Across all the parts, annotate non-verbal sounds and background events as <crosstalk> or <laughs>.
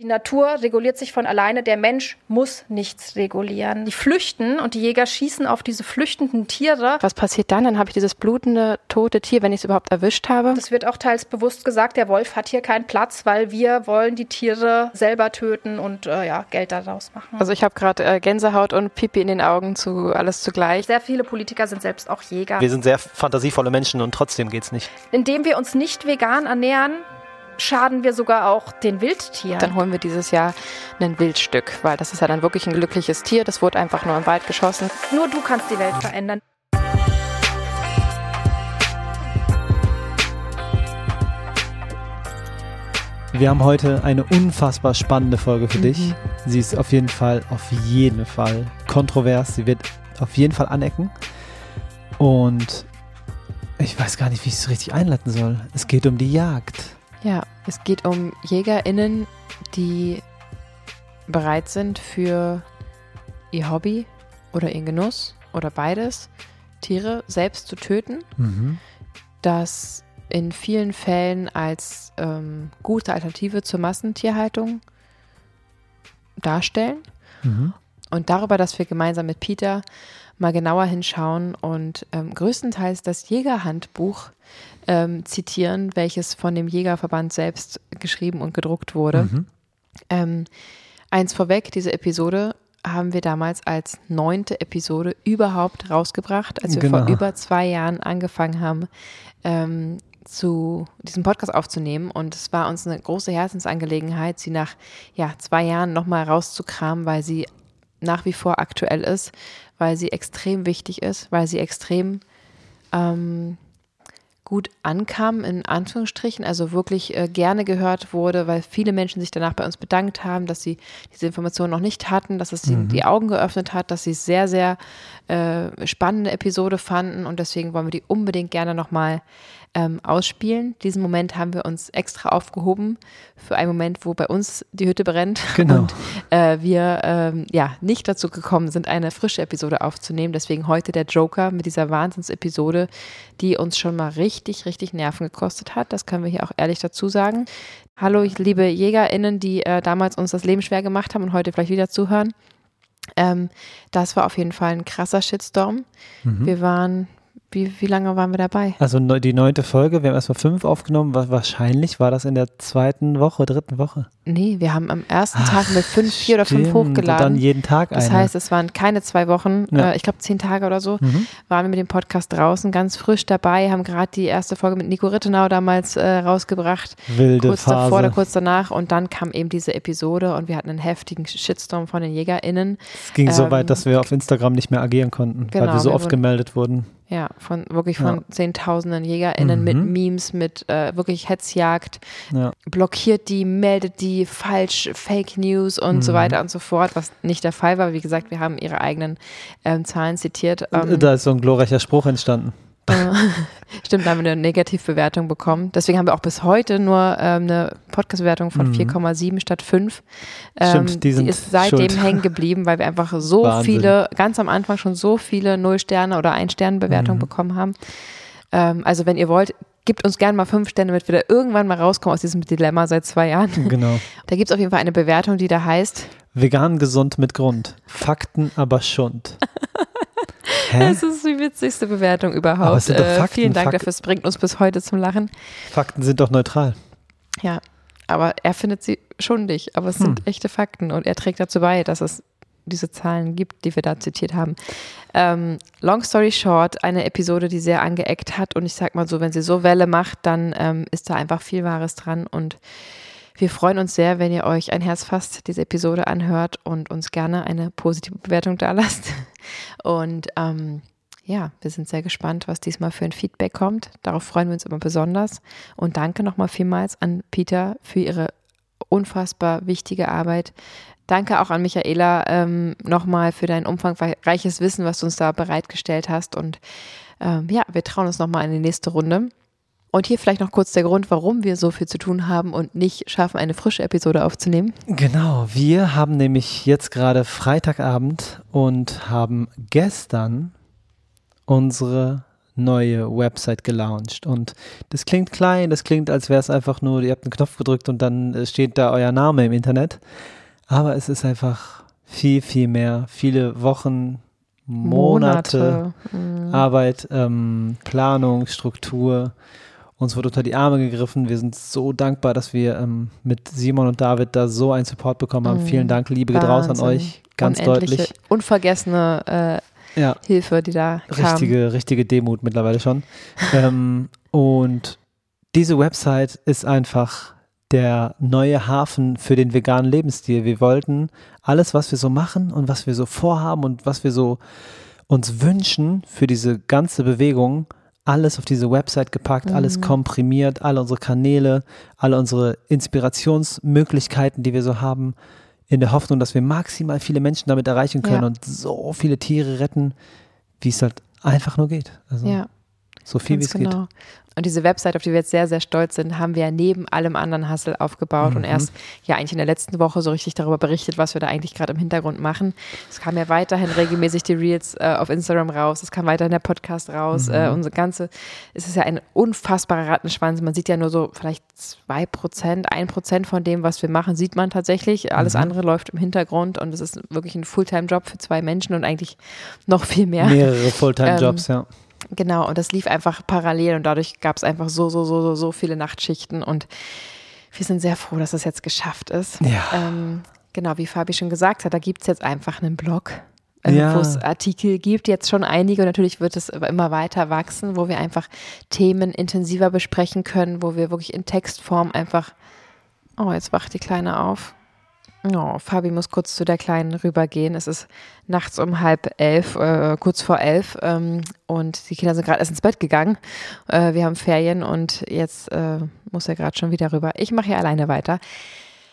Die Natur reguliert sich von alleine, der Mensch muss nichts regulieren. Die flüchten und die Jäger schießen auf diese flüchtenden Tiere. Was passiert dann? Dann habe ich dieses blutende, tote Tier, wenn ich es überhaupt erwischt habe. Das wird auch teils bewusst gesagt, der Wolf hat hier keinen Platz, weil wir wollen die Tiere selber töten und äh, ja, Geld daraus machen. Also ich habe gerade äh, Gänsehaut und Pipi in den Augen zu alles zugleich. Sehr viele Politiker sind selbst auch Jäger. Wir sind sehr fantasievolle Menschen und trotzdem geht's nicht. Indem wir uns nicht vegan ernähren, schaden wir sogar auch den Wildtieren. Dann holen wir dieses Jahr ein Wildstück, weil das ist ja dann wirklich ein glückliches Tier. Das wurde einfach nur im Wald geschossen. Nur du kannst die Welt verändern. Wir haben heute eine unfassbar spannende Folge für mhm. dich. Sie ist auf jeden Fall, auf jeden Fall kontrovers. Sie wird auf jeden Fall anecken. Und ich weiß gar nicht, wie ich es richtig einleiten soll. Es geht um die Jagd. Ja, es geht um JägerInnen, die bereit sind für ihr Hobby oder ihren Genuss oder beides, Tiere selbst zu töten. Mhm. Das in vielen Fällen als ähm, gute Alternative zur Massentierhaltung darstellen. Mhm. Und darüber, dass wir gemeinsam mit Peter mal genauer hinschauen und ähm, größtenteils das Jägerhandbuch ähm, zitieren, welches von dem Jägerverband selbst geschrieben und gedruckt wurde. Mhm. Ähm, eins vorweg, diese Episode haben wir damals als neunte Episode überhaupt rausgebracht, als wir genau. vor über zwei Jahren angefangen haben, ähm, zu diesem Podcast aufzunehmen. Und es war uns eine große Herzensangelegenheit, sie nach ja, zwei Jahren nochmal rauszukramen, weil sie nach wie vor aktuell ist, weil sie extrem wichtig ist, weil sie extrem ähm, gut ankam, in Anführungsstrichen, also wirklich äh, gerne gehört wurde, weil viele Menschen sich danach bei uns bedankt haben, dass sie diese Informationen noch nicht hatten, dass es mhm. ihnen die Augen geöffnet hat, dass sie es sehr, sehr äh, spannende Episode fanden und deswegen wollen wir die unbedingt gerne nochmal ähm, ausspielen. Diesen Moment haben wir uns extra aufgehoben für einen Moment, wo bei uns die Hütte brennt genau. und äh, wir ähm, ja nicht dazu gekommen sind, eine frische Episode aufzunehmen. Deswegen heute der Joker mit dieser Wahnsinnsepisode, die uns schon mal richtig, richtig Nerven gekostet hat. Das können wir hier auch ehrlich dazu sagen. Hallo, liebe JägerInnen, die äh, damals uns das Leben schwer gemacht haben und heute vielleicht wieder zuhören. Ähm, das war auf jeden Fall ein krasser Shitstorm. Mhm. Wir waren wie, wie lange waren wir dabei? Also die neunte Folge, wir haben erstmal fünf aufgenommen. Wahrscheinlich war das in der zweiten Woche, dritten Woche. Nee, wir haben am ersten Ach, Tag mit fünf, vier oder fünf hochgeladen. Und dann jeden Tag eine. Das heißt, es waren keine zwei Wochen, ja. äh, ich glaube zehn Tage oder so, mhm. waren wir mit dem Podcast draußen, ganz frisch dabei, haben gerade die erste Folge mit Nico Rittenau damals äh, rausgebracht. Wilde Kurz Phase. davor oder kurz danach. Und dann kam eben diese Episode und wir hatten einen heftigen Shitstorm von den JägerInnen. Es ging ähm, so weit, dass wir auf Instagram nicht mehr agieren konnten, genau, weil wir so wir oft gemeldet wurden. Ja, von wirklich von ja. zehntausenden JägerInnen mhm. mit Memes, mit äh, wirklich Hetzjagd. Ja. Blockiert die, meldet die falsch, Fake News und mhm. so weiter und so fort, was nicht der Fall war. Wie gesagt, wir haben ihre eigenen ähm, Zahlen zitiert. Ähm, da ist so ein glorreicher Spruch entstanden. Äh, <laughs> <laughs> stimmt, da haben wir eine Negativbewertung bekommen. Deswegen haben wir auch bis heute nur ähm, eine Podcast-Bewertung von mhm. 4,7 statt 5. Ähm, Stimmt, die, die ist seitdem hängen geblieben, weil wir einfach so Wahnsinn. viele, ganz am Anfang schon so viele Null-Sterne- oder Ein-Sterne-Bewertungen mhm. bekommen haben. Ähm, also wenn ihr wollt, gebt uns gerne mal fünf Sterne, damit wir da irgendwann mal rauskommen aus diesem Dilemma seit zwei Jahren. <laughs> Genau. Da gibt es auf jeden Fall eine Bewertung, die da heißt Vegan gesund mit Grund. Fakten aber Schund. Hä? Das ist die witzigste Bewertung überhaupt. Äh, Fakten, vielen Dank Fakten. dafür, es bringt uns bis heute zum Lachen. Fakten sind doch neutral. Ja, aber er findet sie schundig, aber es hm. sind echte Fakten und er trägt dazu bei, dass es diese Zahlen gibt, die wir da zitiert haben. Ähm, long story short, eine Episode, die sehr angeeckt hat und ich sag mal so, wenn sie so Welle macht, dann ähm, ist da einfach viel Wahres dran und wir freuen uns sehr, wenn ihr euch ein Herz fasst, diese Episode anhört und uns gerne eine positive Bewertung da lasst. Und ähm, ja, wir sind sehr gespannt, was diesmal für ein Feedback kommt. Darauf freuen wir uns immer besonders. Und danke nochmal vielmals an Peter für ihre unfassbar wichtige Arbeit. Danke auch an Michaela ähm, nochmal für dein umfangreiches Wissen, was du uns da bereitgestellt hast. Und ähm, ja, wir trauen uns nochmal in die nächste Runde. Und hier vielleicht noch kurz der Grund, warum wir so viel zu tun haben und nicht schaffen, eine frische Episode aufzunehmen. Genau, wir haben nämlich jetzt gerade Freitagabend und haben gestern unsere neue Website gelauncht. Und das klingt klein, das klingt, als wäre es einfach nur, ihr habt einen Knopf gedrückt und dann äh, steht da euer Name im Internet. Aber es ist einfach viel, viel mehr. Viele Wochen, Monate, Monate. Mhm. Arbeit, ähm, Planung, Struktur. Uns wurde unter die Arme gegriffen. Wir sind so dankbar, dass wir ähm, mit Simon und David da so einen Support bekommen haben. Mhm. Vielen Dank, Liebe geht raus an euch. Ganz deutlich. Unvergessene äh, Ja, Hilfe, die da kam. richtige, richtige Demut mittlerweile schon. <laughs> ähm, und diese Website ist einfach der neue Hafen für den veganen Lebensstil. Wir wollten alles, was wir so machen und was wir so vorhaben und was wir so uns wünschen für diese ganze Bewegung, alles auf diese Website gepackt, alles komprimiert, alle unsere Kanäle, alle unsere Inspirationsmöglichkeiten, die wir so haben, in der Hoffnung, dass wir maximal viele Menschen damit erreichen können Ja. und so viele Tiere retten, wie es halt einfach nur geht. Also Ja. so viel wie es geht. Und diese Website, auf die wir jetzt sehr, sehr stolz sind, haben wir ja neben allem anderen Hustle aufgebaut und Mhm. erst ja eigentlich in der letzten Woche so richtig darüber berichtet, was wir da eigentlich gerade im Hintergrund machen. Es kam ja weiterhin regelmäßig die Reels äh, auf Instagram raus, es kam weiterhin der Podcast raus. Mhm. Äh, unsere ganze, es ist ja ein unfassbarer Rattenschwanz. Man sieht ja nur so vielleicht zwei Prozent, ein Prozent von dem, was wir machen, sieht man tatsächlich. Alles Mhm. andere läuft im Hintergrund und es ist wirklich ein Fulltime-Job für zwei Menschen und eigentlich noch viel mehr. Mehrere Fulltime-Jobs, ja. Genau, und das lief einfach parallel und dadurch gab es einfach so, so, so, so, so viele Nachtschichten und wir sind sehr froh, dass das jetzt geschafft ist. Ja. Ähm, genau, wie Fabi schon gesagt hat, da gibt es jetzt einfach einen Blog, äh, Ja. wo es Artikel gibt, jetzt schon einige und natürlich wird es immer weiter wachsen, wo wir einfach Themen intensiver besprechen können, wo wir wirklich in Textform einfach, oh, jetzt wacht die Kleine auf. Oh, Fabi muss kurz zu der Kleinen rübergehen. Es ist nachts um halb elf, äh, kurz vor elf, ähm, und die Kinder sind gerade erst ins Bett gegangen. Äh, wir haben Ferien und jetzt äh, muss er gerade schon wieder rüber. Ich mache hier alleine weiter.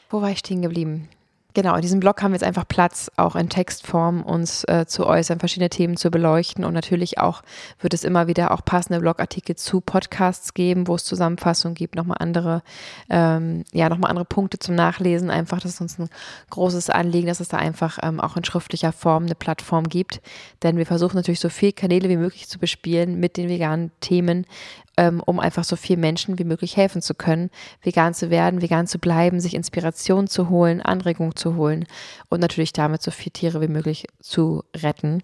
Wo war ich stehen geblieben? Genau, in diesem Blog haben wir jetzt einfach Platz, auch in Textform uns äh, zu äußern, verschiedene Themen zu beleuchten und natürlich auch wird es immer wieder auch passende Blogartikel zu Podcasts geben, wo es Zusammenfassungen gibt, nochmal andere, ähm, ja, nochmal andere Punkte zum Nachlesen. Einfach, das ist uns ein großes Anliegen, dass es da einfach ähm, auch in schriftlicher Form eine Plattform gibt, denn wir versuchen natürlich so viele Kanäle wie möglich zu bespielen mit den veganen Themen, ähm, um einfach so vielen Menschen wie möglich helfen zu können, vegan zu werden, vegan zu bleiben, sich Inspiration zu holen, Anregung zu holen und natürlich damit so viele Tiere wie möglich zu retten.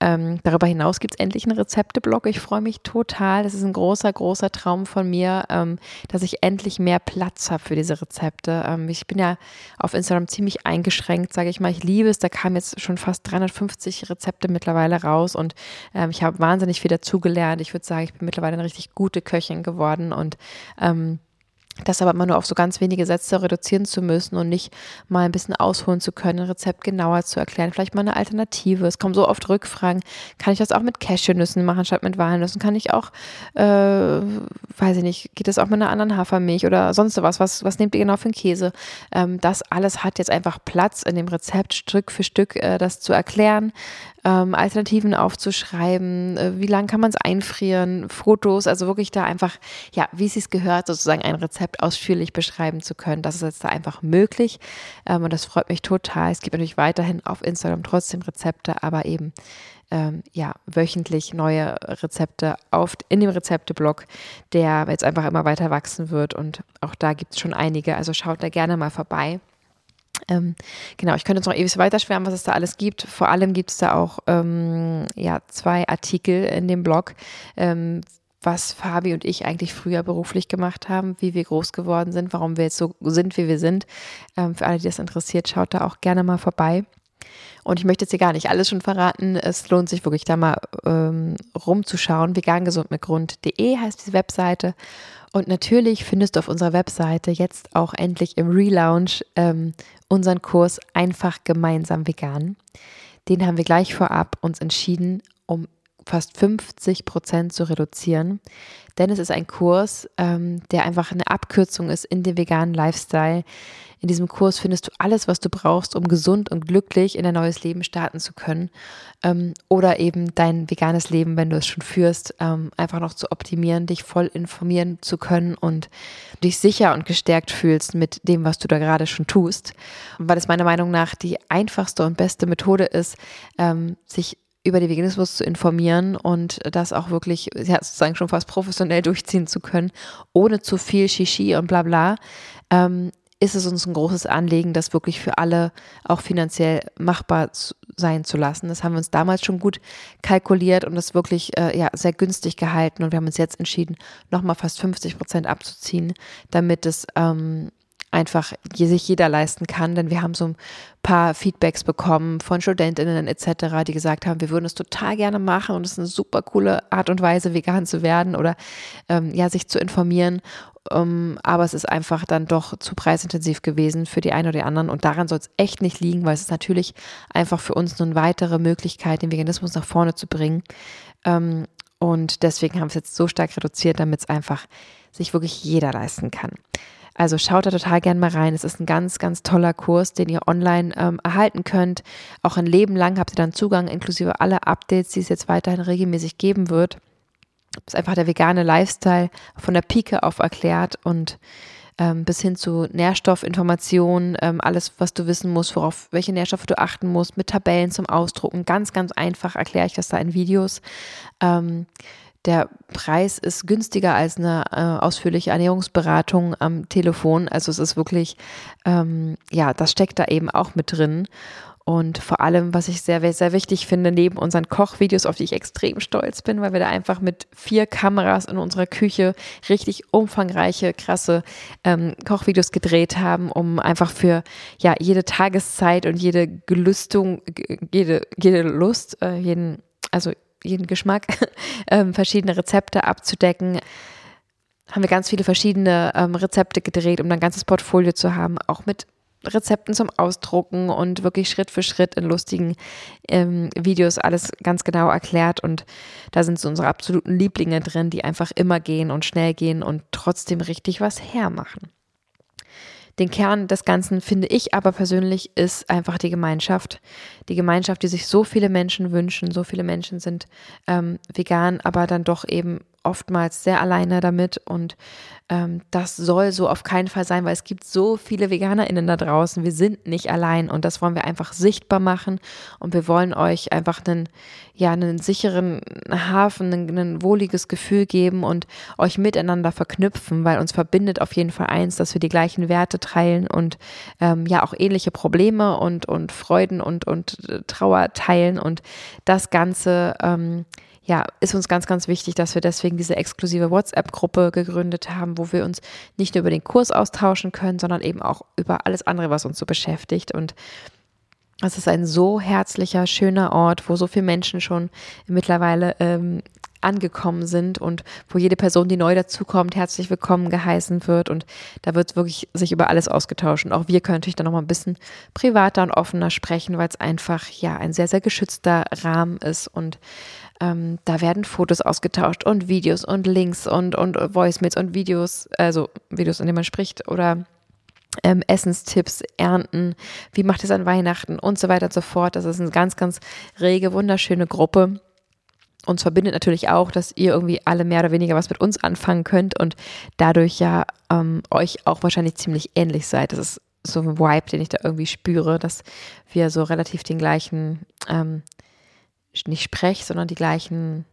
Ähm, darüber hinaus gibt es endlich einen Rezepteblog. Ich freue mich total. Das ist ein großer, großer Traum von mir, ähm, dass ich endlich mehr Platz habe für diese Rezepte. Ähm, ich bin ja auf Instagram ziemlich eingeschränkt, sage ich mal. Ich liebe es. Da kamen jetzt schon fast 350 Rezepte mittlerweile raus und ähm, ich habe wahnsinnig viel dazugelernt. Ich würde sagen, ich bin mittlerweile eine richtig gute Köchin geworden und ähm, das aber immer nur auf so ganz wenige Sätze reduzieren zu müssen und nicht mal ein bisschen ausholen zu können, ein Rezept genauer zu erklären, vielleicht mal eine Alternative. Es kommen so oft Rückfragen, kann ich das auch mit Cashewnüssen machen statt mit Walnüssen? Kann ich auch, äh, weiß ich nicht, geht das auch mit einer anderen Hafermilch oder sonst was? Was, was nehmt ihr genau für einen Käse? Ähm, das alles hat jetzt einfach Platz in dem Rezept Stück für Stück äh, das zu erklären, ähm, Alternativen aufzuschreiben, äh, wie lange kann man es einfrieren, Fotos, also wirklich da einfach, ja, wie es sich gehört, sozusagen ein Rezept ausführlich beschreiben zu können. Das ist jetzt da einfach möglich ähm, und das freut mich total. Es gibt natürlich weiterhin auf Instagram trotzdem Rezepte, aber eben ähm, ja, wöchentlich neue Rezepte auf, in dem Rezepteblog, der jetzt einfach immer weiter wachsen wird und auch da gibt es schon einige, also schaut da gerne mal vorbei. Ähm, genau, ich könnte jetzt noch ewig weiter schwärmen, was es da alles gibt. Vor allem gibt es da auch ähm, ja, zwei Artikel in dem Blog, ähm, was Fabi und ich eigentlich früher beruflich gemacht haben, wie wir groß geworden sind, warum wir jetzt so sind, wie wir sind. Ähm, für alle, die das interessiert, schaut da auch gerne mal vorbei. Und ich möchte jetzt hier gar nicht alles schon verraten. Es lohnt sich wirklich da mal ähm, rumzuschauen. Vegangesundmitgrund.de heißt diese Webseite. Und natürlich findest du auf unserer Webseite jetzt auch endlich im Relaunch ähm, unseren Kurs Einfach gemeinsam vegan. Den haben wir gleich vorab uns entschieden, um fast 50 Prozent zu reduzieren. Denn es ist ein Kurs, ähm, der einfach eine Abkürzung ist in dem veganen Lifestyle. In diesem Kurs findest du alles, was du brauchst, um gesund und glücklich in ein neues Leben starten zu können. Ähm, oder eben dein veganes Leben, wenn du es schon führst, ähm, einfach noch zu optimieren, dich voll informieren zu können und dich sicher und gestärkt fühlst mit dem, was du da gerade schon tust. Weil es meiner Meinung nach die einfachste und beste Methode ist, ähm, sich über den Veganismus zu informieren und das auch wirklich, ja, sozusagen schon fast professionell <laughs> durchziehen zu können, ohne zu viel Shishi und bla bla, ähm, ist es uns ein großes Anliegen, das wirklich für alle auch finanziell machbar sein zu lassen. Das haben wir uns damals schon gut kalkuliert und das wirklich äh, ja, sehr günstig gehalten und wir haben uns jetzt entschieden, nochmal fast 50 Prozent abzuziehen, damit es ähm, einfach sich jeder leisten kann, denn wir haben so ein paar Feedbacks bekommen von Studentinnen etc., die gesagt haben, wir würden es total gerne machen und es ist eine super coole Art und Weise, vegan zu werden oder ähm, ja, sich zu informieren. Um, ähm, aber es ist einfach dann doch zu preisintensiv gewesen für die einen oder die anderen und daran soll es echt nicht liegen, weil es ist natürlich einfach für uns eine weitere Möglichkeit, den Veganismus nach vorne zu bringen. Ähm, und deswegen haben wir es jetzt so stark reduziert, damit es einfach sich wirklich jeder leisten kann. Also schaut da total gern mal rein. Es ist ein ganz, ganz toller Kurs, den ihr online ähm, erhalten könnt. Auch ein Leben lang habt ihr dann Zugang, inklusive aller Updates, die es jetzt weiterhin regelmäßig geben wird. Das ist einfach der vegane Lifestyle von der Pike auf erklärt und ähm, bis hin zu Nährstoffinformationen, ähm, alles, was du wissen musst, worauf, welche Nährstoffe du achten musst, mit Tabellen zum Ausdrucken. Ganz, ganz einfach erkläre ich das da in Videos. Ähm, der Preis ist günstiger als eine äh, ausführliche Ernährungsberatung am Telefon. Also es ist wirklich, ähm, ja, das steckt da eben auch mit drin. Und vor allem, was ich sehr, sehr wichtig finde, neben unseren Kochvideos, auf die ich extrem stolz bin, weil wir da einfach mit vier Kameras in unserer Küche richtig umfangreiche, krasse ähm, Kochvideos gedreht haben, um einfach für ja jede Tageszeit und jede Gelüstung, jede, jede Lust, äh, jeden, also jeden Geschmack, <laughs> ähm, verschiedene Rezepte abzudecken. Haben wir ganz viele verschiedene ähm, Rezepte gedreht, um ein ganzes Portfolio zu haben, auch mit Rezepten zum Ausdrucken und wirklich Schritt für Schritt in lustigen ähm, Videos alles ganz genau erklärt. Und da sind so unsere absoluten Lieblinge drin, die einfach immer gehen und schnell gehen und trotzdem richtig was hermachen. Den Kern des Ganzen finde ich aber persönlich ist einfach die Gemeinschaft. Die Gemeinschaft, die sich so viele Menschen wünschen. So viele Menschen sind ähm, vegan, aber dann doch eben oftmals sehr alleine damit und ähm, das soll so auf keinen Fall sein, weil es gibt so viele VeganerInnen da draußen. Wir sind nicht allein und das wollen wir einfach sichtbar machen und wir wollen euch einfach einen, ja, einen sicheren Hafen, ein, ein wohliges Gefühl geben und euch miteinander verknüpfen, weil uns verbindet auf jeden Fall eins, dass wir die gleichen Werte teilen und ähm, ja auch ähnliche Probleme und, und Freuden und, und Trauer teilen und das Ganze ähm, ja, ist uns ganz, ganz wichtig, dass wir deswegen diese exklusive WhatsApp-Gruppe gegründet haben, wo wir uns nicht nur über den Kurs austauschen können, sondern eben auch über alles andere, was uns so beschäftigt. Und es ist ein so herzlicher, schöner Ort, wo so viele Menschen schon mittlerweile ähm, angekommen sind und wo jede Person, die neu dazukommt, herzlich willkommen geheißen wird. Und da wird wirklich sich über alles ausgetauscht. Und auch wir können natürlich dann nochmal ein bisschen privater und offener sprechen, weil es einfach ja ein sehr, sehr geschützter Rahmen ist und ähm, da werden Fotos ausgetauscht und Videos und Links und, und Voicemails und Videos, also Videos, in denen man spricht oder ähm, Essenstipps, Ernten, wie macht es an Weihnachten und so weiter und so fort. Das ist eine ganz, ganz rege, wunderschöne Gruppe. Uns verbindet natürlich auch, dass ihr irgendwie alle mehr oder weniger was mit uns anfangen könnt und dadurch ja ähm, euch auch wahrscheinlich ziemlich ähnlich seid. Das ist so ein Vibe, den ich da irgendwie spüre, dass wir so relativ den gleichen ähm, nicht Sprech, sondern die gleichen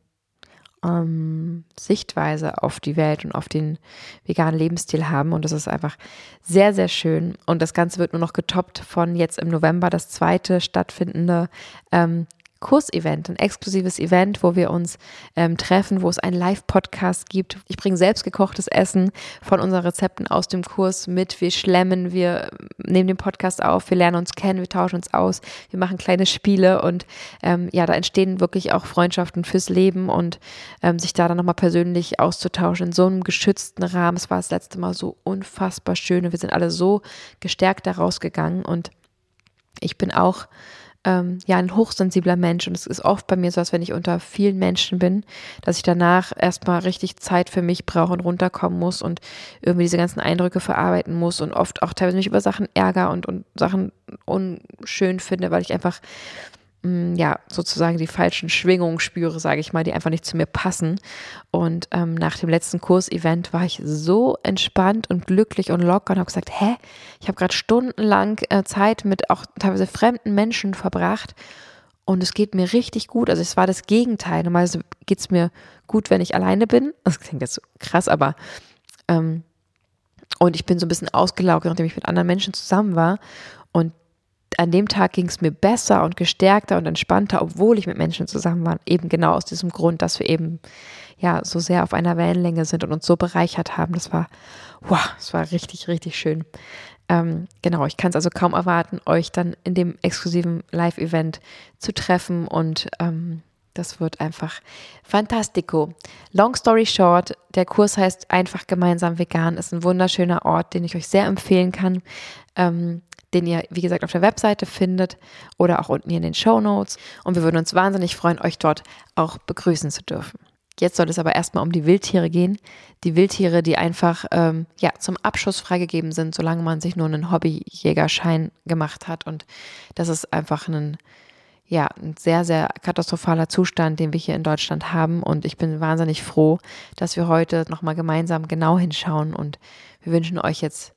ähm, Sichtweise auf die Welt und auf den veganen Lebensstil haben. Und das ist einfach sehr, sehr schön. Und das Ganze wird nur noch getoppt von jetzt im November das zweite stattfindende ähm, Kursevent, ein exklusives Event, wo wir uns ähm, treffen, wo es einen Live-Podcast gibt. Ich bringe selbst gekochtes Essen von unseren Rezepten aus dem Kurs mit. Wir schlemmen, wir nehmen den Podcast auf, wir lernen uns kennen, wir tauschen uns aus, wir machen kleine Spiele und ähm, ja, da entstehen wirklich auch Freundschaften fürs Leben und ähm, sich da dann nochmal persönlich auszutauschen in so einem geschützten Rahmen. Es war das letzte Mal so unfassbar schön und wir sind alle so gestärkt daraus gegangen und ich bin auch ähm, ja ein hochsensibler Mensch. Und es ist oft bei mir so, als wenn ich unter vielen Menschen bin, dass ich danach erstmal richtig Zeit für mich brauche und runterkommen muss und irgendwie diese ganzen Eindrücke verarbeiten muss und oft auch teilweise mich über Sachen ärger und, und Sachen unschön finde, weil ich einfach ja, sozusagen die falschen Schwingungen spüre, sage ich mal, die einfach nicht zu mir passen. Und ähm, nach dem letzten Kursevent war ich so entspannt und glücklich und locker und habe gesagt, hä, ich habe gerade stundenlang äh, Zeit mit auch teilweise fremden Menschen verbracht und es geht mir richtig gut. Also es war das Gegenteil. Normalerweise geht es mir gut, wenn ich alleine bin. Das klingt jetzt so krass, aber ähm, und ich bin so ein bisschen ausgelaugt, nachdem ich mit anderen Menschen zusammen war. Und an dem Tag ging es mir besser und gestärkter und entspannter, obwohl ich mit Menschen zusammen war. Eben genau aus diesem Grund, dass wir eben ja so sehr auf einer Wellenlänge sind und uns so bereichert haben. Das war, wow, das war richtig, richtig schön. Ähm, genau, ich kann es also kaum erwarten, euch dann in dem exklusiven Live-Event zu treffen und ähm, das wird einfach fantastico. Long story short, der Kurs heißt einfach gemeinsam vegan, ist ein wunderschöner Ort, den ich euch sehr empfehlen kann, ähm, den ihr, wie gesagt, auf der Webseite findet oder auch unten hier in den Show Notes. Und wir würden uns wahnsinnig freuen, euch dort auch begrüßen zu dürfen. Jetzt soll es aber erstmal um die Wildtiere gehen. Die Wildtiere, die einfach ähm, ja, zum Abschuss freigegeben sind, solange man sich nur einen Hobbyjägerschein gemacht hat. Und das ist einfach ein, ja, ein sehr, sehr katastrophaler Zustand, den wir hier in Deutschland haben. Und ich bin wahnsinnig froh, dass wir heute nochmal gemeinsam genau hinschauen. Und wir wünschen euch jetzt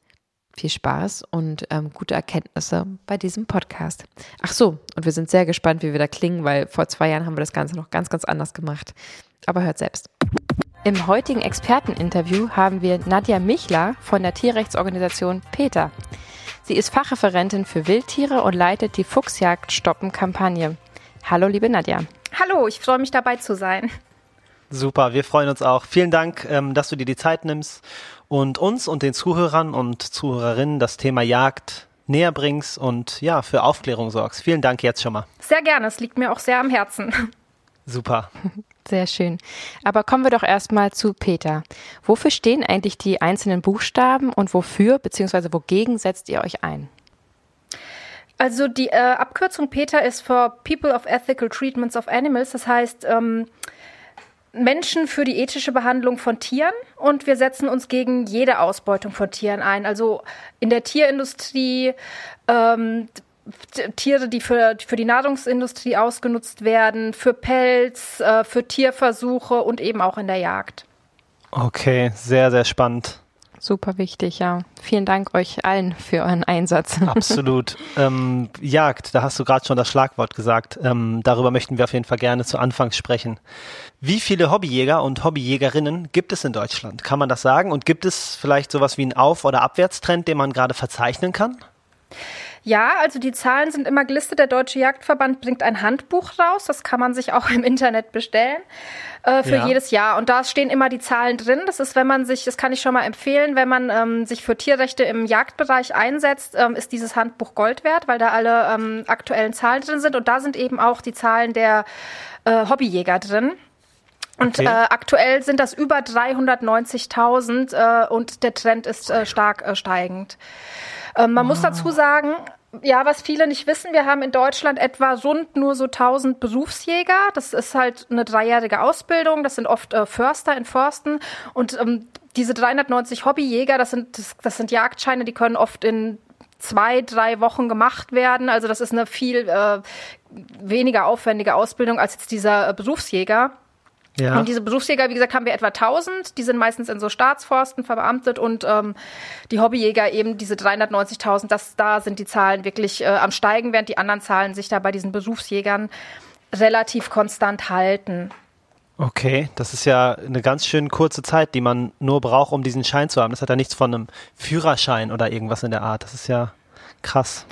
viel Spaß und ähm, gute Erkenntnisse bei diesem Podcast. Ach so, und wir sind sehr gespannt, wie wir da klingen, weil vor zwei Jahren haben wir das Ganze noch ganz, ganz anders gemacht. Aber hört selbst. Im heutigen Experteninterview haben wir Nadja Michler von der Tierrechtsorganisation PETA. Sie ist Fachreferentin für Wildtiere und leitet die Fuchsjagd stoppen Kampagne. Hallo, liebe Nadja. Hallo, ich freue mich dabei zu sein. Super, wir freuen uns auch. Vielen Dank, ähm, dass du dir die Zeit nimmst und uns und den Zuhörern und Zuhörerinnen das Thema Jagd näher bringst und ja, für Aufklärung sorgst. Vielen Dank jetzt schon mal. Sehr gerne, es liegt mir auch sehr am Herzen. Super. <laughs> Sehr schön. Aber kommen wir doch erstmal zu Peter. Wofür stehen eigentlich die einzelnen Buchstaben und wofür bzw. wogegen setzt ihr euch ein? Also die äh, Abkürzung Peter ist for People of Ethical Treatments of Animals. Das heißt ähm, Menschen für die ethische Behandlung von Tieren und wir setzen uns gegen jede Ausbeutung von Tieren ein. Also in der Tierindustrie, ähm, Tiere, die für, für die Nahrungsindustrie ausgenutzt werden, für Pelz, äh, für Tierversuche und eben auch in der Jagd. Okay, sehr, sehr spannend. Super wichtig, ja. Vielen Dank euch allen für euren Einsatz. <laughs> Absolut. Ähm, Jagd, da hast du gerade schon das Schlagwort gesagt. Ähm, darüber möchten wir auf jeden Fall gerne zu Anfangs sprechen. Wie viele Hobbyjäger und Hobbyjägerinnen gibt es in Deutschland? Kann man das sagen? Und gibt es vielleicht sowas wie einen Auf- oder Abwärtstrend, den man gerade verzeichnen kann? Ja, also die Zahlen sind immer gelistet. Der Deutsche Jagdverband bringt ein Handbuch raus. Das kann man sich auch im Internet bestellen äh, für ja. jedes Jahr. Und da stehen immer die Zahlen drin. Das ist, wenn man sich, das kann ich schon mal empfehlen, wenn man ähm, sich für Tierrechte im Jagdbereich einsetzt, ähm, ist dieses Handbuch Gold wert, weil da alle ähm, aktuellen Zahlen drin sind. Und da sind eben auch die Zahlen der äh, Hobbyjäger drin. Und okay. äh, aktuell sind das über 390.000 äh, und der Trend ist äh, stark äh, steigend. Ähm, man wow. muss dazu sagen, ja, was viele nicht wissen, wir haben in Deutschland etwa rund nur so 1000 Berufsjäger. Das ist halt eine dreijährige Ausbildung. Das sind oft äh, Förster in Forsten. Und ähm, diese 390 Hobbyjäger, das sind, das, das sind Jagdscheine, die können oft in zwei, drei Wochen gemacht werden. Also das ist eine viel äh, weniger aufwendige Ausbildung als jetzt dieser äh, Berufsjäger. Ja. Und diese Berufsjäger, wie gesagt, haben wir etwa 1000. Die sind meistens in so Staatsforsten verbeamtet und ähm, die Hobbyjäger eben diese 390.000. Das da sind die Zahlen wirklich äh, am steigen, während die anderen Zahlen sich da bei diesen Berufsjägern relativ konstant halten. Okay, das ist ja eine ganz schön kurze Zeit, die man nur braucht, um diesen Schein zu haben. Das hat ja nichts von einem Führerschein oder irgendwas in der Art. Das ist ja krass.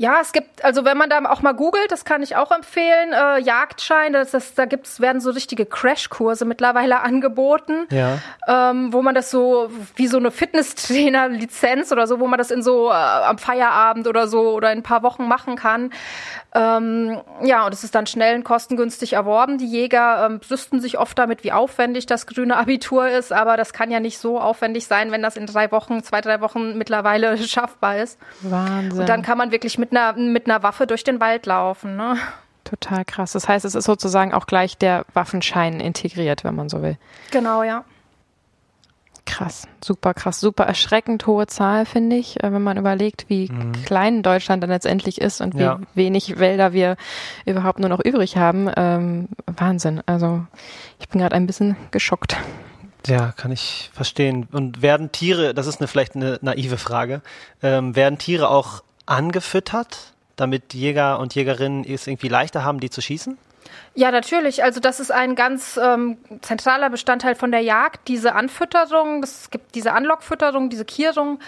Ja, es gibt, also wenn man da auch mal googelt, das kann ich auch empfehlen, äh, Jagdschein, das, das, da gibt's, werden so richtige Crashkurse mittlerweile <laughs> angeboten, ja. ähm, wo man das so, wie so eine Fitnesstrainer-Lizenz oder so, wo man das in so äh, am Feierabend oder so oder in ein paar Wochen machen kann. Ähm, ja, und es ist dann schnell und kostengünstig erworben. Die Jäger ähm, brüsten sich oft damit, wie aufwendig das grüne Abitur ist, aber das kann ja nicht so aufwendig sein, wenn das in drei Wochen, zwei, drei Wochen mittlerweile <laughs> schaffbar ist. Wahnsinn. Und dann kann man wirklich mit einer, mit einer Waffe durch den Wald laufen. Ne? Total krass. Das heißt, es ist sozusagen auch gleich der Waffenschein integriert, wenn man so will. Genau, ja. Krass, super krass, super erschreckend hohe Zahl, finde ich, äh, wenn man überlegt, wie mhm. klein Deutschland dann letztendlich ist und wie ja. wenig Wälder wir überhaupt nur noch übrig haben. Ähm, Wahnsinn. Also ich bin gerade ein bisschen geschockt. Ja, kann ich verstehen. Und werden Tiere, das ist eine, vielleicht eine naive Frage, ähm, werden Tiere auch angefüttert? damit Jäger und Jägerinnen es irgendwie leichter haben, die zu schießen? Ja, natürlich. Also das ist ein ganz ähm, zentraler Bestandteil von der Jagd, diese Anfütterung. Es gibt diese Anlockfütterung, diese Kierung.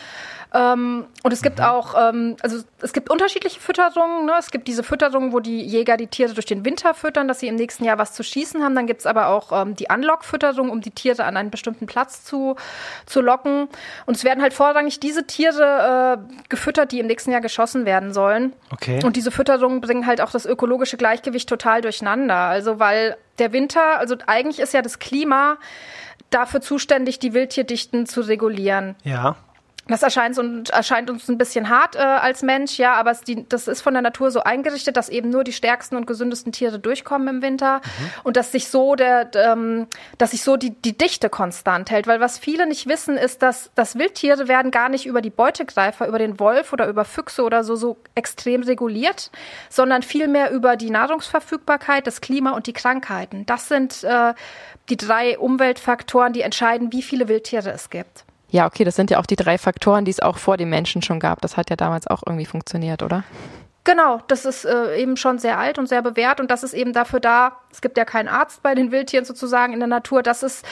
Ähm, und es gibt mhm. auch, ähm, also es gibt unterschiedliche Fütterungen. Ne? Es gibt diese Fütterung, wo die Jäger die Tiere durch den Winter füttern, dass sie im nächsten Jahr was zu schießen haben. Dann gibt es aber auch ähm, die Anlockfütterung, um die Tiere an einen bestimmten Platz zu, zu locken. Und es werden halt vorrangig diese Tiere äh, gefüttert, die im nächsten Jahr geschossen werden sollen. Okay. Und diese Fütterungen bringen halt auch das ökologische Gleichgewicht total durcheinander. Also weil der Winter, also eigentlich ist ja das Klima dafür zuständig, die Wildtierdichten zu regulieren. Ja. Das erscheint, uns, erscheint uns ein bisschen hart äh, als Mensch, ja, aber es, die, das ist von der Natur so eingerichtet, dass eben nur die stärksten und gesündesten Tiere durchkommen im Winter mhm. und dass sich so der, ähm, dass sich so die, die Dichte konstant hält. Weil was viele nicht wissen, ist, dass, dass Wildtiere werden gar nicht über die Beutegreifer, über den Wolf oder über Füchse oder so so extrem reguliert, sondern vielmehr über die Nahrungsverfügbarkeit, das Klima und die Krankheiten. Das sind äh, die drei Umweltfaktoren, die entscheiden, wie viele Wildtiere es gibt. Ja, okay, das sind ja auch die drei Faktoren, die es auch vor den Menschen schon gab. Das hat ja damals auch irgendwie funktioniert, oder? Genau, das ist äh, eben schon sehr alt und sehr bewährt und das ist eben dafür da, es gibt ja keinen Arzt bei den Wildtieren sozusagen in der Natur, das ist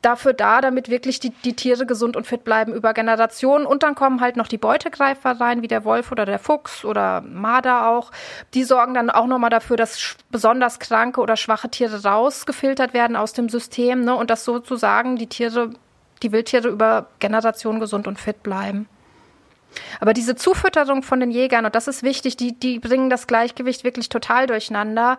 dafür da, damit wirklich die, die Tiere gesund und fit bleiben über Generationen. Und dann kommen halt noch die Beutegreifer rein, wie der Wolf oder der Fuchs oder Marder auch. Die sorgen dann auch nochmal dafür, dass besonders kranke oder schwache Tiere rausgefiltert werden aus dem System ne? und dass sozusagen die Tiere die Wildtiere über Generationen gesund und fit bleiben. Aber diese Zufütterung von den Jägern, und das ist wichtig, die, die bringen das Gleichgewicht wirklich total durcheinander,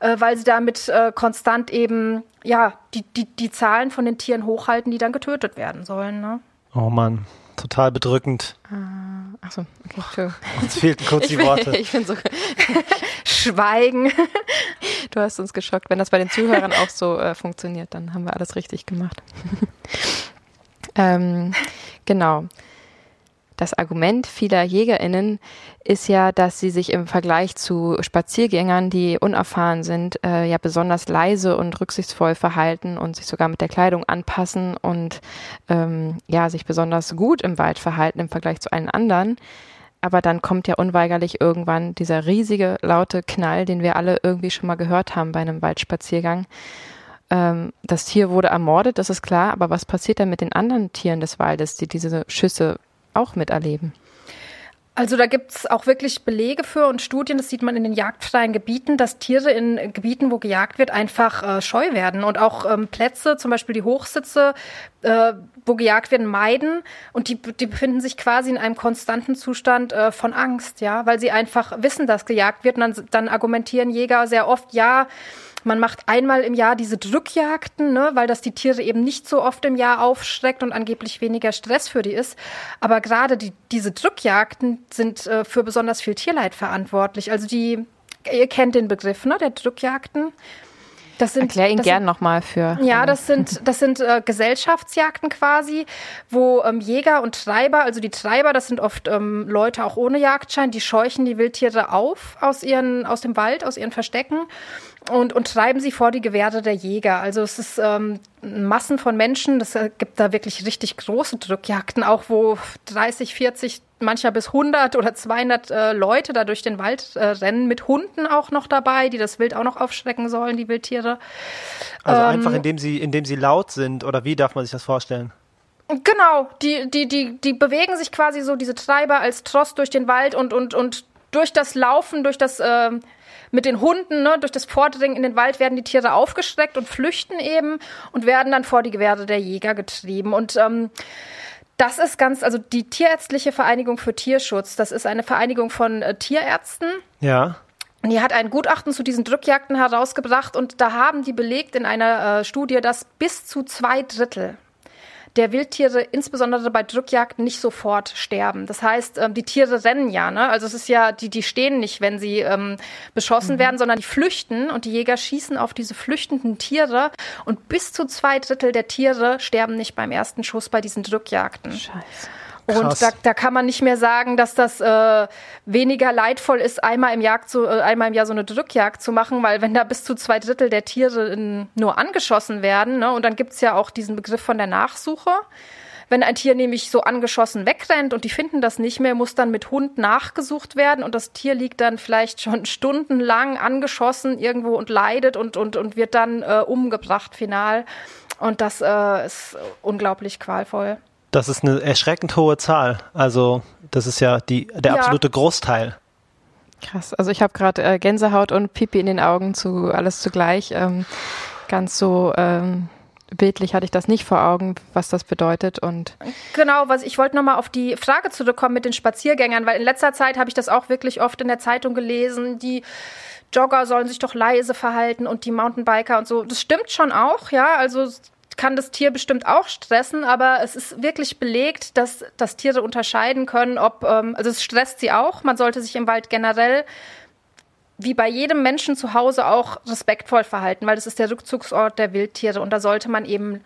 äh, weil sie damit äh, konstant eben ja, die, die, die Zahlen von den Tieren hochhalten, die dann getötet werden sollen. Ne? Oh Mann, total bedrückend. Uh, Achso, okay, Entschuldigung. Uns fehlten kurz <laughs> die Worte. ich bin so. <laughs> <laughs> Schweigen. Du hast uns geschockt. Wenn das bei den Zuhörern auch so äh, funktioniert, dann haben wir alles richtig gemacht. Ähm, genau. Das Argument vieler JägerInnen ist ja, dass sie sich im Vergleich zu Spaziergängern, die unerfahren sind, äh, ja besonders leise und rücksichtsvoll verhalten und sich sogar mit der Kleidung anpassen und ähm, ja sich besonders gut im Wald verhalten im Vergleich zu allen anderen. Aber dann kommt ja unweigerlich irgendwann dieser riesige laute Knall, den wir alle irgendwie schon mal gehört haben bei einem Waldspaziergang. Ähm, das Tier wurde ermordet, das ist klar, aber was passiert dann mit den anderen Tieren des Waldes, die diese Schüsse auch miterleben. Also da gibt's auch wirklich Belege für und Studien, das sieht man in den jagdfreien Gebieten, dass Tiere in Gebieten, wo gejagt wird, einfach äh, scheu werden und auch ähm, Plätze, zum Beispiel die Hochsitze, äh, wo gejagt werden, meiden und die, die befinden sich quasi in einem konstanten Zustand äh, von Angst, ja, weil sie einfach wissen, dass gejagt wird und dann, dann argumentieren Jäger sehr oft, ja, man macht einmal im Jahr diese Drückjagden, ne, weil das die Tiere eben nicht so oft im Jahr aufschreckt und angeblich weniger Stress für die ist. Aber gerade die, diese Drückjagden sind äh, für besonders viel Tierleid verantwortlich. Also die, ihr kennt den Begriff, ne, der Drückjagden. Das sind, Erklär ihn gern nochmal für. Ja, das sind, das sind äh, Gesellschaftsjagden quasi, wo ähm, Jäger und Treiber, also die Treiber, das sind oft ähm, Leute auch ohne Jagdschein, die scheuchen die Wildtiere auf aus ihren, aus dem Wald, aus ihren Verstecken und, und treiben sie vor die Gewehre der Jäger. Also es ist ähm, Massen von Menschen, das gibt da wirklich richtig große Drückjagden, auch wo 30, 40, mancher bis 100 oder 200 äh, Leute da durch den Wald äh, rennen, mit Hunden auch noch dabei, die das Wild auch noch aufschrecken sollen, die Wildtiere. Also ähm, einfach indem sie, indem sie laut sind oder wie darf man sich das vorstellen? Genau, die, die, die, die bewegen sich quasi so, diese Treiber als Trost durch den Wald und, und, und durch das Laufen, durch das äh, mit den Hunden, ne, durch das Vordringen in den Wald werden die Tiere aufgeschreckt und flüchten eben und werden dann vor die Gewehre der Jäger getrieben. Und ähm, das ist ganz, also die Tierärztliche Vereinigung für Tierschutz, das ist eine Vereinigung von äh, Tierärzten. Ja. Und die hat ein Gutachten zu diesen Drückjagden herausgebracht und da haben die belegt in einer äh, Studie, dass bis zu zwei Drittel der Wildtiere insbesondere bei Drückjagden nicht sofort sterben. Das heißt, ähm, die Tiere rennen ja, ne? Also es ist ja, die, die stehen nicht, wenn sie ähm, beschossen mhm. werden, sondern die flüchten und die Jäger schießen auf diese flüchtenden Tiere und bis zu zwei Drittel der Tiere sterben nicht beim ersten Schuss bei diesen Drückjagden. Scheiße. Und da, da kann man nicht mehr sagen, dass das äh, weniger leidvoll ist, einmal im, Jagd zu, äh, einmal im Jahr so eine Drückjagd zu machen, weil wenn da bis zu zwei Drittel der Tiere in, nur angeschossen werden, ne, und dann gibt's ja auch diesen Begriff von der Nachsuche, Wenn ein Tier nämlich so angeschossen wegrennt und die finden das nicht mehr, muss dann mit Hund nachgesucht werden und das Tier liegt dann vielleicht schon <laughs> stundenlang angeschossen irgendwo und leidet und, und, und wird dann äh, umgebracht final. Und das äh, ist unglaublich qualvoll. Das ist eine erschreckend hohe Zahl. Also das ist ja die, der ja. absolute Großteil. Krass. Also ich habe gerade äh, Gänsehaut und Pipi in den Augen zu alles zugleich. Ähm, ganz so ähm, bildlich hatte ich das nicht vor Augen, was das bedeutet und genau, was ich wollte nochmal auf die Frage zurückkommen mit den Spaziergängern, weil in letzter Zeit habe ich das auch wirklich oft in der Zeitung gelesen, die Jogger sollen sich doch leise verhalten und die Mountainbiker und so. Das stimmt schon auch, ja. Also kann das Tier bestimmt auch stressen, aber es ist wirklich belegt, dass, dass Tiere unterscheiden können, ob, ähm, also es stresst sie auch. Man sollte sich im Wald generell wie bei jedem Menschen zu Hause auch respektvoll verhalten, weil das ist der Rückzugsort der Wildtiere und da sollte man eben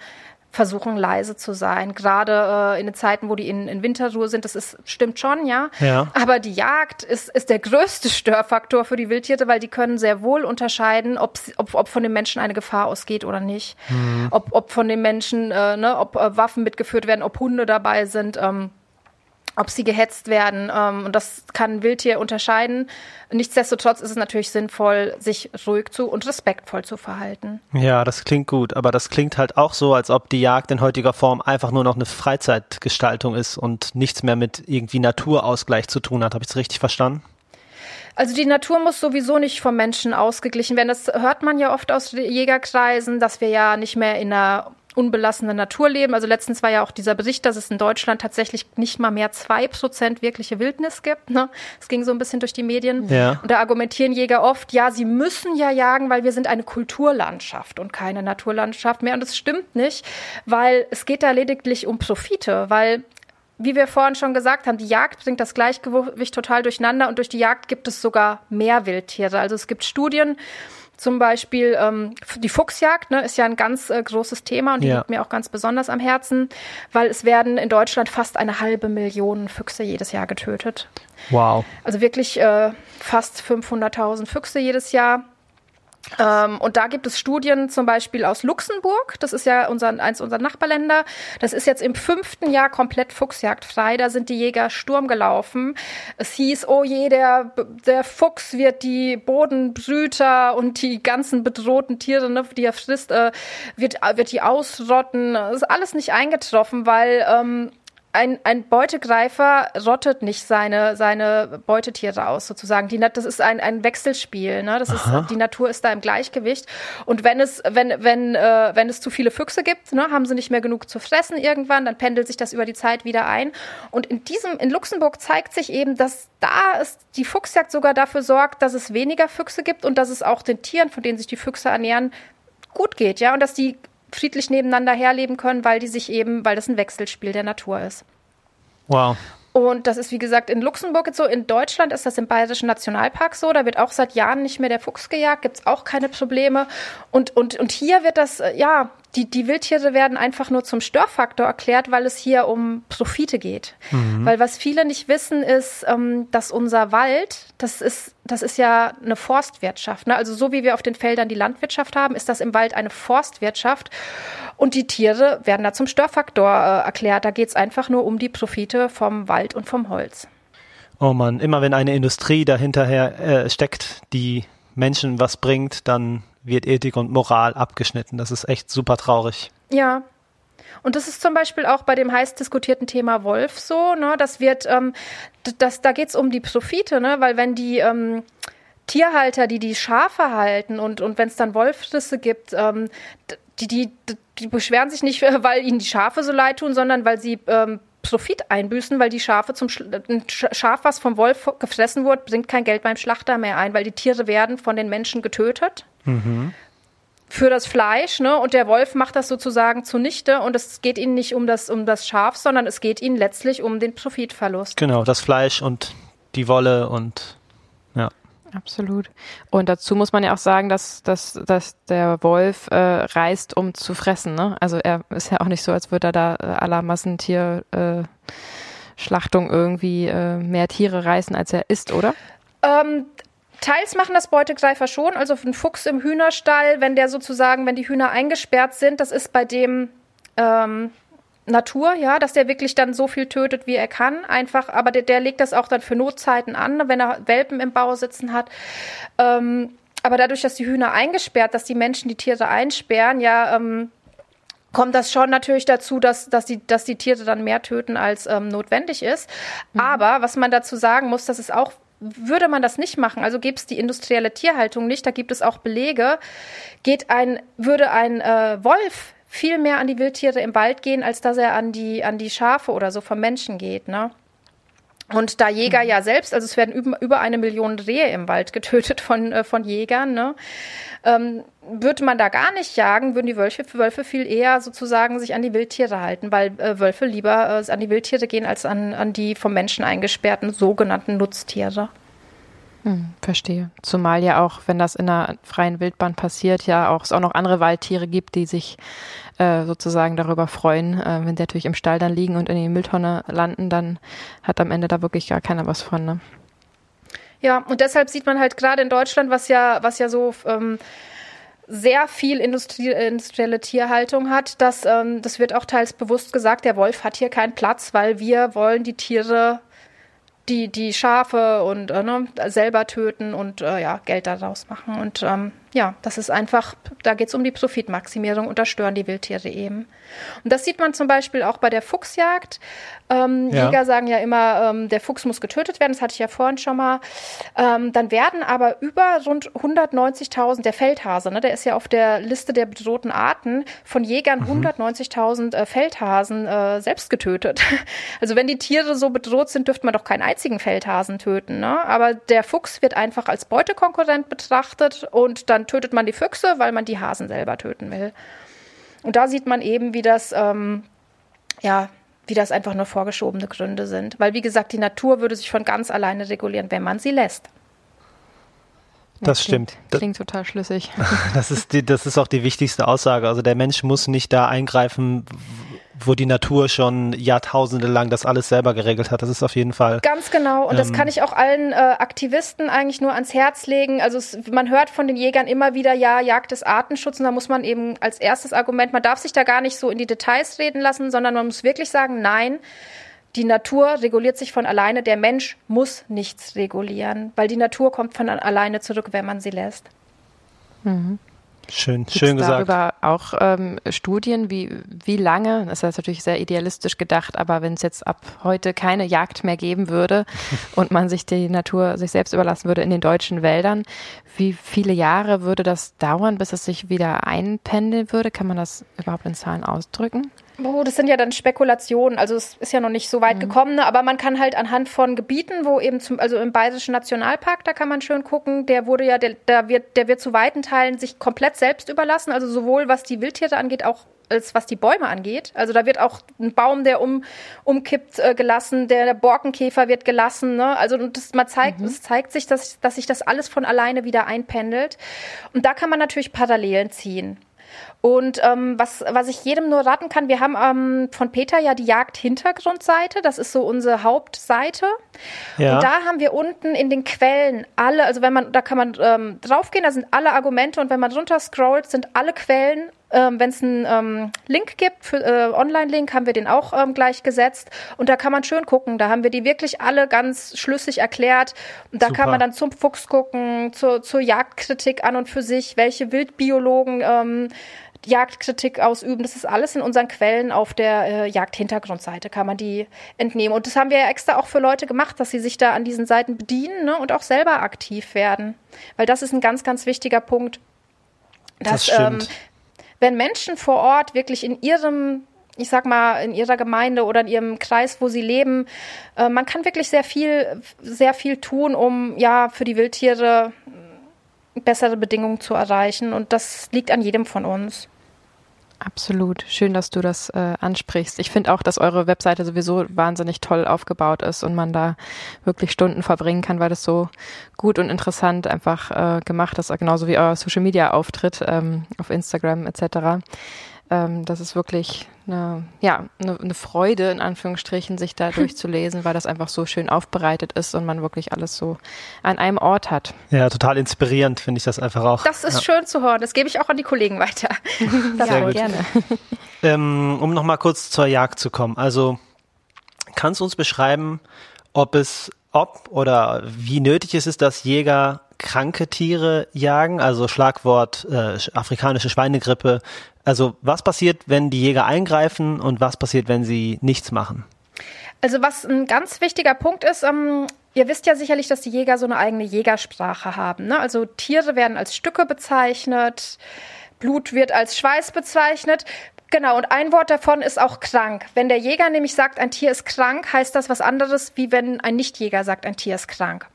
versuchen, leise zu sein. Gerade äh, in den Zeiten, wo die in, in Winterruhe sind, das ist, stimmt schon, ja. ja. Aber die Jagd ist, ist der größte Störfaktor für die Wildtiere, weil die können sehr wohl unterscheiden, ob, ob, ob von dem Menschen eine Gefahr ausgeht oder nicht. Mhm. Ob, ob von dem Menschen, äh, ne, ob äh, Waffen mitgeführt werden, ob Hunde dabei sind. Ähm, ob sie gehetzt werden. Ähm, und das kann ein Wildtier unterscheiden. Nichtsdestotrotz ist es natürlich sinnvoll, sich ruhig zu und respektvoll zu verhalten. Ja, das klingt gut, aber das klingt halt auch so, als ob die Jagd in heutiger Form einfach nur noch eine Freizeitgestaltung ist und nichts mehr mit irgendwie Naturausgleich zu tun hat. Habe ich es richtig verstanden? Also die Natur muss sowieso nicht vom Menschen ausgeglichen werden. Das hört man ja oft aus Jägerkreisen, dass wir ja nicht mehr in einer unbelassene Natur leben. Also letztens war ja auch dieser Bericht, dass es in Deutschland tatsächlich nicht mal mehr zwei Prozent wirkliche Wildnis gibt. Ne? Es ging so ein bisschen durch die Medien. Ja. Und da argumentieren Jäger oft, ja, sie müssen ja jagen, weil wir sind eine Kulturlandschaft und keine Naturlandschaft mehr. Und das stimmt nicht, weil es geht da lediglich um Profite, weil wie wir vorhin schon gesagt haben, die Jagd bringt das Gleichgewicht total durcheinander und durch die Jagd gibt es sogar mehr Wildtiere. Also es gibt Studien, zum Beispiel ähm, die Fuchsjagd ne, ist ja ein ganz äh, großes Thema und die ja. liegt mir auch ganz besonders am Herzen, weil es werden in Deutschland fast eine halbe Million Füchse jedes Jahr getötet. Wow. Also wirklich äh, fast 500.000 Füchse jedes Jahr. Ähm, und da gibt es Studien zum Beispiel aus Luxemburg, das ist ja unser, eins unserer Nachbarländer. Das ist jetzt im fünften Jahr komplett fuchsjagdfrei. Da sind die Jäger Sturm gelaufen. Es hieß, oh je, der, der Fuchs wird die Bodenbrüter und die ganzen bedrohten Tiere, ne, die er frisst, äh, wird, wird die ausrotten. Das ist alles nicht eingetroffen, weil ähm, ein, ein Beutegreifer rottet nicht seine, seine Beutetiere aus, sozusagen. Die, das ist ein, ein Wechselspiel. Ne? Das ist, die Natur ist da im Gleichgewicht. Und wenn es, wenn, wenn, äh, wenn es zu viele Füchse gibt, ne, haben sie nicht mehr genug zu fressen irgendwann, dann pendelt sich das über die Zeit wieder ein. Und in diesem, in Luxemburg zeigt sich eben, dass da ist die Fuchsjagd sogar dafür sorgt, dass es weniger Füchse gibt und dass es auch den Tieren, von denen sich die Füchse ernähren, gut geht, ja, und dass die friedlich nebeneinander herleben können, weil die sich eben, weil das ein Wechselspiel der Natur ist. Wow. Und das ist, wie gesagt, in Luxemburg jetzt so. In Deutschland ist das im Bayerischen Nationalpark so. Da wird auch seit Jahren nicht mehr der Fuchs gejagt, gibt es auch keine Probleme. Und, und, und hier wird das, äh, ja, die, die Wildtiere werden einfach nur zum Störfaktor erklärt, weil es hier um Profite geht. Mhm. Weil was viele nicht wissen, ist, ähm, dass unser Wald, das ist, das ist ja eine Forstwirtschaft. Ne? Also so wie wir auf den Feldern die Landwirtschaft haben, ist das im Wald eine Forstwirtschaft. Und die Tiere werden da zum Störfaktor äh, erklärt. Da geht es einfach nur um die Profite vom Wald und vom Holz. Oh Mann, immer wenn eine Industrie dahinterher äh, steckt, die Menschen was bringt, dann wird Ethik und Moral abgeschnitten. Das ist echt super traurig. Ja. Und das ist zum Beispiel auch bei dem heiß diskutierten Thema Wolf so, ne? Das wird, ähm, das, da geht es um die Profite, ne? Weil wenn die ähm, Tierhalter, die die Schafe halten und, und wenn es dann Wolfrisse gibt, ähm, die, die, die beschweren sich nicht, <laughs> weil ihnen die Schafe so leid tun, sondern weil sie ähm, Profit einbüßen, weil die Schafe zum Sch ein Schaf, was vom Wolf gefressen wurde, bringt kein Geld beim Schlachter mehr ein, weil die Tiere werden von den Menschen getötet Mhm. Für das Fleisch, ne? Und der Wolf macht das sozusagen zunichte. Und es geht ihnen nicht um das, um das Schaf, sondern es geht ihnen letztlich um den Profitverlust. Genau, das Fleisch und die Wolle und ja. Absolut. Und dazu muss man ja auch sagen, dass, dass, dass der Wolf äh, reist, um zu fressen. Ne? Also er ist ja auch nicht so, als würde er da äh, aller Massentierschlachtung äh, irgendwie äh, mehr Tiere reißen, als er isst, oder? Ähm, Teils machen das Beutegreifer schon, also ein Fuchs im Hühnerstall, wenn der sozusagen, wenn die Hühner eingesperrt sind, das ist bei dem ähm, Natur, ja, dass der wirklich dann so viel tötet, wie er kann. Einfach, aber der, der legt das auch dann für Notzeiten an, wenn er Welpen im Bau sitzen hat. Ähm, aber dadurch, dass die Hühner eingesperrt, dass die Menschen die Tiere einsperren, ja, ähm, kommt das schon natürlich dazu, dass, dass, die, dass die Tiere dann mehr töten, als ähm, notwendig ist. Mhm. Aber was man dazu sagen muss, das ist auch würde man das nicht machen, also gäbe es die industrielle Tierhaltung nicht, da gibt es auch Belege, geht ein, würde ein äh, Wolf viel mehr an die Wildtiere im Wald gehen, als dass er an die, an die Schafe oder so vom Menschen geht, ne? Und da Jäger mhm. ja selbst, also es werden über, über eine Million Rehe im Wald getötet von, äh, von Jägern, ne? ähm, würde man da gar nicht jagen, würden die Wölfe, Wölfe viel eher sozusagen sich an die Wildtiere halten, weil äh, Wölfe lieber äh, an die Wildtiere gehen als an, an die vom Menschen eingesperrten sogenannten Nutztiere. Hm, verstehe. Zumal ja auch, wenn das in einer freien Wildbahn passiert, ja auch es auch noch andere Waldtiere gibt, die sich äh, sozusagen darüber freuen. Äh, wenn die natürlich im Stall dann liegen und in die Mülltonne landen, dann hat am Ende da wirklich gar keiner was von. Ne? Ja, und deshalb sieht man halt gerade in Deutschland, was ja, was ja so ähm, sehr viel Industrie, industrielle Tierhaltung hat, dass ähm, das wird auch teils bewusst gesagt, der Wolf hat hier keinen Platz, weil wir wollen die Tiere die, die Schafe und äh, ne, selber töten und äh, ja, Geld daraus machen. Und ähm, ja, das ist einfach, da geht es um die Profitmaximierung und da stören die Wildtiere eben. Und das sieht man zum Beispiel auch bei der Fuchsjagd. Ähm, ja. Jäger sagen ja immer, ähm, der Fuchs muss getötet werden, das hatte ich ja vorhin schon mal. Ähm, dann werden aber über rund 190.000, der Feldhase, ne, der ist ja auf der Liste der bedrohten Arten, von Jägern mhm. 190.000 äh, Feldhasen äh, selbst getötet. <laughs> Also wenn die Tiere so bedroht sind, dürfte man doch keinen einzigen Feldhasen töten. Ne? Aber der Fuchs wird einfach als Beutekonkurrent betrachtet und dann tötet man die Füchse, weil man die Hasen selber töten will. Und da sieht man eben, wie das, ähm, ja, wie das einfach nur vorgeschobene Gründe sind. Weil, wie gesagt, die Natur würde sich von ganz alleine regulieren, wenn man sie lässt. Das klingt, stimmt. Klingt total schlüssig. <laughs> Das ist, die, das ist auch die wichtigste Aussage. Also der Mensch muss nicht da eingreifen, wo die Natur schon Jahrtausende lang das alles selber geregelt hat. Das ist auf jeden Fall. Ganz genau. Und ähm, das kann ich auch allen äh, Aktivisten eigentlich nur ans Herz legen. Also es, man hört von den Jägern immer wieder, ja, Jagd ist Artenschutz. Und da muss man eben als erstes Argument, man darf sich da gar nicht so in die Details reden lassen, sondern man muss wirklich sagen, nein, die Natur reguliert sich von alleine. Der Mensch muss nichts regulieren, weil die Natur kommt von alleine zurück, wenn man sie lässt. Mhm. Schön, Gibt's schön gesagt. darüber auch ähm, Studien, wie, wie lange, das ist natürlich sehr idealistisch gedacht, aber wenn es jetzt ab heute keine Jagd mehr geben würde <laughs> und man sich die Natur sich selbst überlassen würde in den deutschen Wäldern, wie viele Jahre würde das dauern, bis es sich wieder einpendeln würde? Kann man das überhaupt in Zahlen ausdrücken? Oh, das sind ja dann Spekulationen. Also es ist ja noch nicht so weit mhm. gekommen, ne? aber man kann halt anhand von Gebieten, wo eben zum, also im Bayerischen Nationalpark, da kann man schön gucken, der wurde ja, der, der wird, der wird zu weiten Teilen sich komplett selbst überlassen. Also sowohl was die Wildtiere angeht, auch als was die Bäume angeht. Also da wird auch ein Baum, der um, umkippt, äh, gelassen, der, der Borkenkäfer wird gelassen. Ne? Also das, man zeigt, mhm. es zeigt sich, dass, dass sich das alles von alleine wieder einpendelt. Und da kann man natürlich Parallelen ziehen. Und ähm, was, was ich jedem nur raten kann, wir haben ähm, von Peter ja die Jagd-Hintergrundseite, das ist so unsere Hauptseite. Ja. Und da haben wir unten in den Quellen alle, also wenn man, da kann man ähm, draufgehen, da sind alle Argumente und wenn man runter scrollt, sind alle Quellen ähm, Wenn es einen ähm, Link gibt, für, äh, Online-Link, haben wir den auch ähm, gleich gesetzt. Und da kann man schön gucken. Da haben wir die wirklich alle ganz schlüssig erklärt. Und da Super. kann man dann zum Fuchs gucken, zur, zur Jagdkritik an und für sich, welche Wildbiologen ähm, Jagdkritik ausüben. Das ist alles in unseren Quellen auf der äh, Jagdhintergrundseite, kann man die entnehmen. Und das haben wir ja extra auch für Leute gemacht, dass sie sich da an diesen Seiten bedienen ne, und auch selber aktiv werden. Weil das ist ein ganz, ganz wichtiger Punkt. Dass, das ähm, wenn Menschen vor Ort wirklich in ihrem ich sag mal, in ihrer Gemeinde oder in ihrem Kreis, wo sie leben. Äh, man kann wirklich sehr viel, sehr viel tun, um ja für die Wildtiere bessere Bedingungen zu erreichen. Und das liegt an jedem von uns. Absolut. Schön, dass du das äh, ansprichst. Ich finde auch, dass eure Webseite sowieso wahnsinnig toll aufgebaut ist und man da wirklich Stunden verbringen kann, weil das so gut und interessant einfach äh, gemacht ist, genauso wie euer Social Media Auftritt ähm, auf Instagram etc ähm, das ist wirklich eine, ja, eine, eine, Freude, in Anführungsstrichen, sich da <laughs> durchzulesen, weil das einfach so schön aufbereitet ist und man wirklich alles so an einem Ort hat. Ja, total inspirierend finde ich das einfach auch. Das ist ja. schön zu hören. Das gebe ich auch an die Kollegen weiter. <laughs> <laughs> Das ja, gerne. Ähm, um nochmal kurz zur Jagd zu kommen. Also kannst du uns beschreiben, ob es, ob oder wie nötig es ist, dass Jäger kranke Tiere jagen, also Schlagwort äh, afrikanische Schweinegrippe. Also was passiert, wenn die Jäger eingreifen und was passiert, wenn sie nichts machen? Also was ein ganz wichtiger Punkt ist, ähm, ihr wisst ja sicherlich, dass die Jäger so eine eigene Jägersprache haben. Ne? Also Tiere werden als Stücke bezeichnet, Blut wird als Schweiß bezeichnet. Genau, und ein Wort davon ist auch krank. Wenn der Jäger nämlich sagt, ein Tier ist krank, heißt das was anderes, wie wenn ein Nichtjäger sagt, ein Tier ist krank.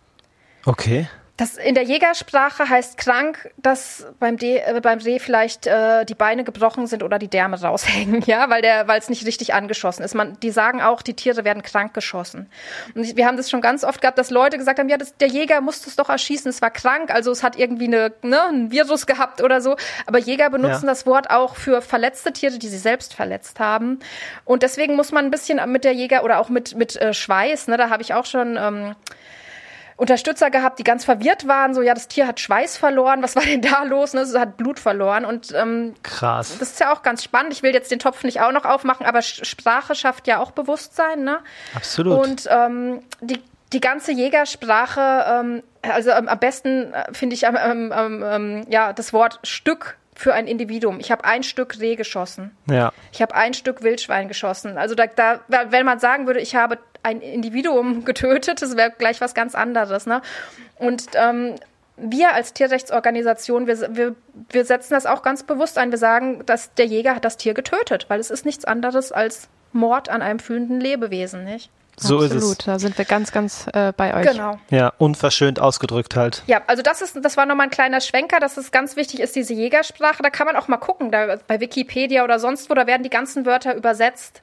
Okay. Das in der Jägersprache heißt krank, dass beim, De, äh, beim Reh vielleicht äh, die Beine gebrochen sind oder die Därme <laughs> raushängen, ja, weil der, weil es nicht richtig angeschossen ist. Man, die sagen auch, die Tiere werden krank geschossen. Und wir haben das schon ganz oft gehabt, dass Leute gesagt haben, ja, das, der Jäger musste es doch erschießen, es war krank, also es hat irgendwie eine, ne, ein Virus gehabt oder so. Aber Jäger benutzen ja. das Wort auch für verletzte Tiere, die sie selbst verletzt haben. Und deswegen muss man ein bisschen mit der Jäger oder auch mit mit äh, Schweiß, ne, da habe ich auch schon ähm, Unterstützer gehabt, die ganz verwirrt waren, so ja, das Tier hat Schweiß verloren, was war denn da los? Ne? Es hat Blut verloren und ähm, krass. Das ist ja auch ganz spannend. Ich will jetzt den Topf nicht auch noch aufmachen, aber Sprache schafft ja auch Bewusstsein, ne? Absolut. Und ähm, die die ganze Jägersprache, ähm, also am besten äh, finde ich ähm, ähm, ja das Wort Stück für ein Individuum. Ich habe ein Stück Reh geschossen. Ja. Ich habe ein Stück Wildschwein geschossen. Also da, da, wenn man sagen würde, ich habe ein Individuum <laughs> getötet, das wäre gleich was ganz anderes. Ne? Und ähm, wir als Tierrechtsorganisation, wir, wir, wir setzen das auch ganz bewusst ein. Wir sagen, dass der Jäger hat das Tier getötet, weil es ist nichts anderes als Mord an einem fühlenden Lebewesen, nicht? So Absolut, ist es. da sind wir ganz, ganz äh, bei euch. Genau. Ja, unverschönt ausgedrückt halt. Ja, also das ist, das war nochmal ein kleiner Schwenker, dass es ganz wichtig ist, diese Jägersprache. Da kann man auch mal gucken, da bei Wikipedia oder sonst wo, da werden die ganzen Wörter übersetzt.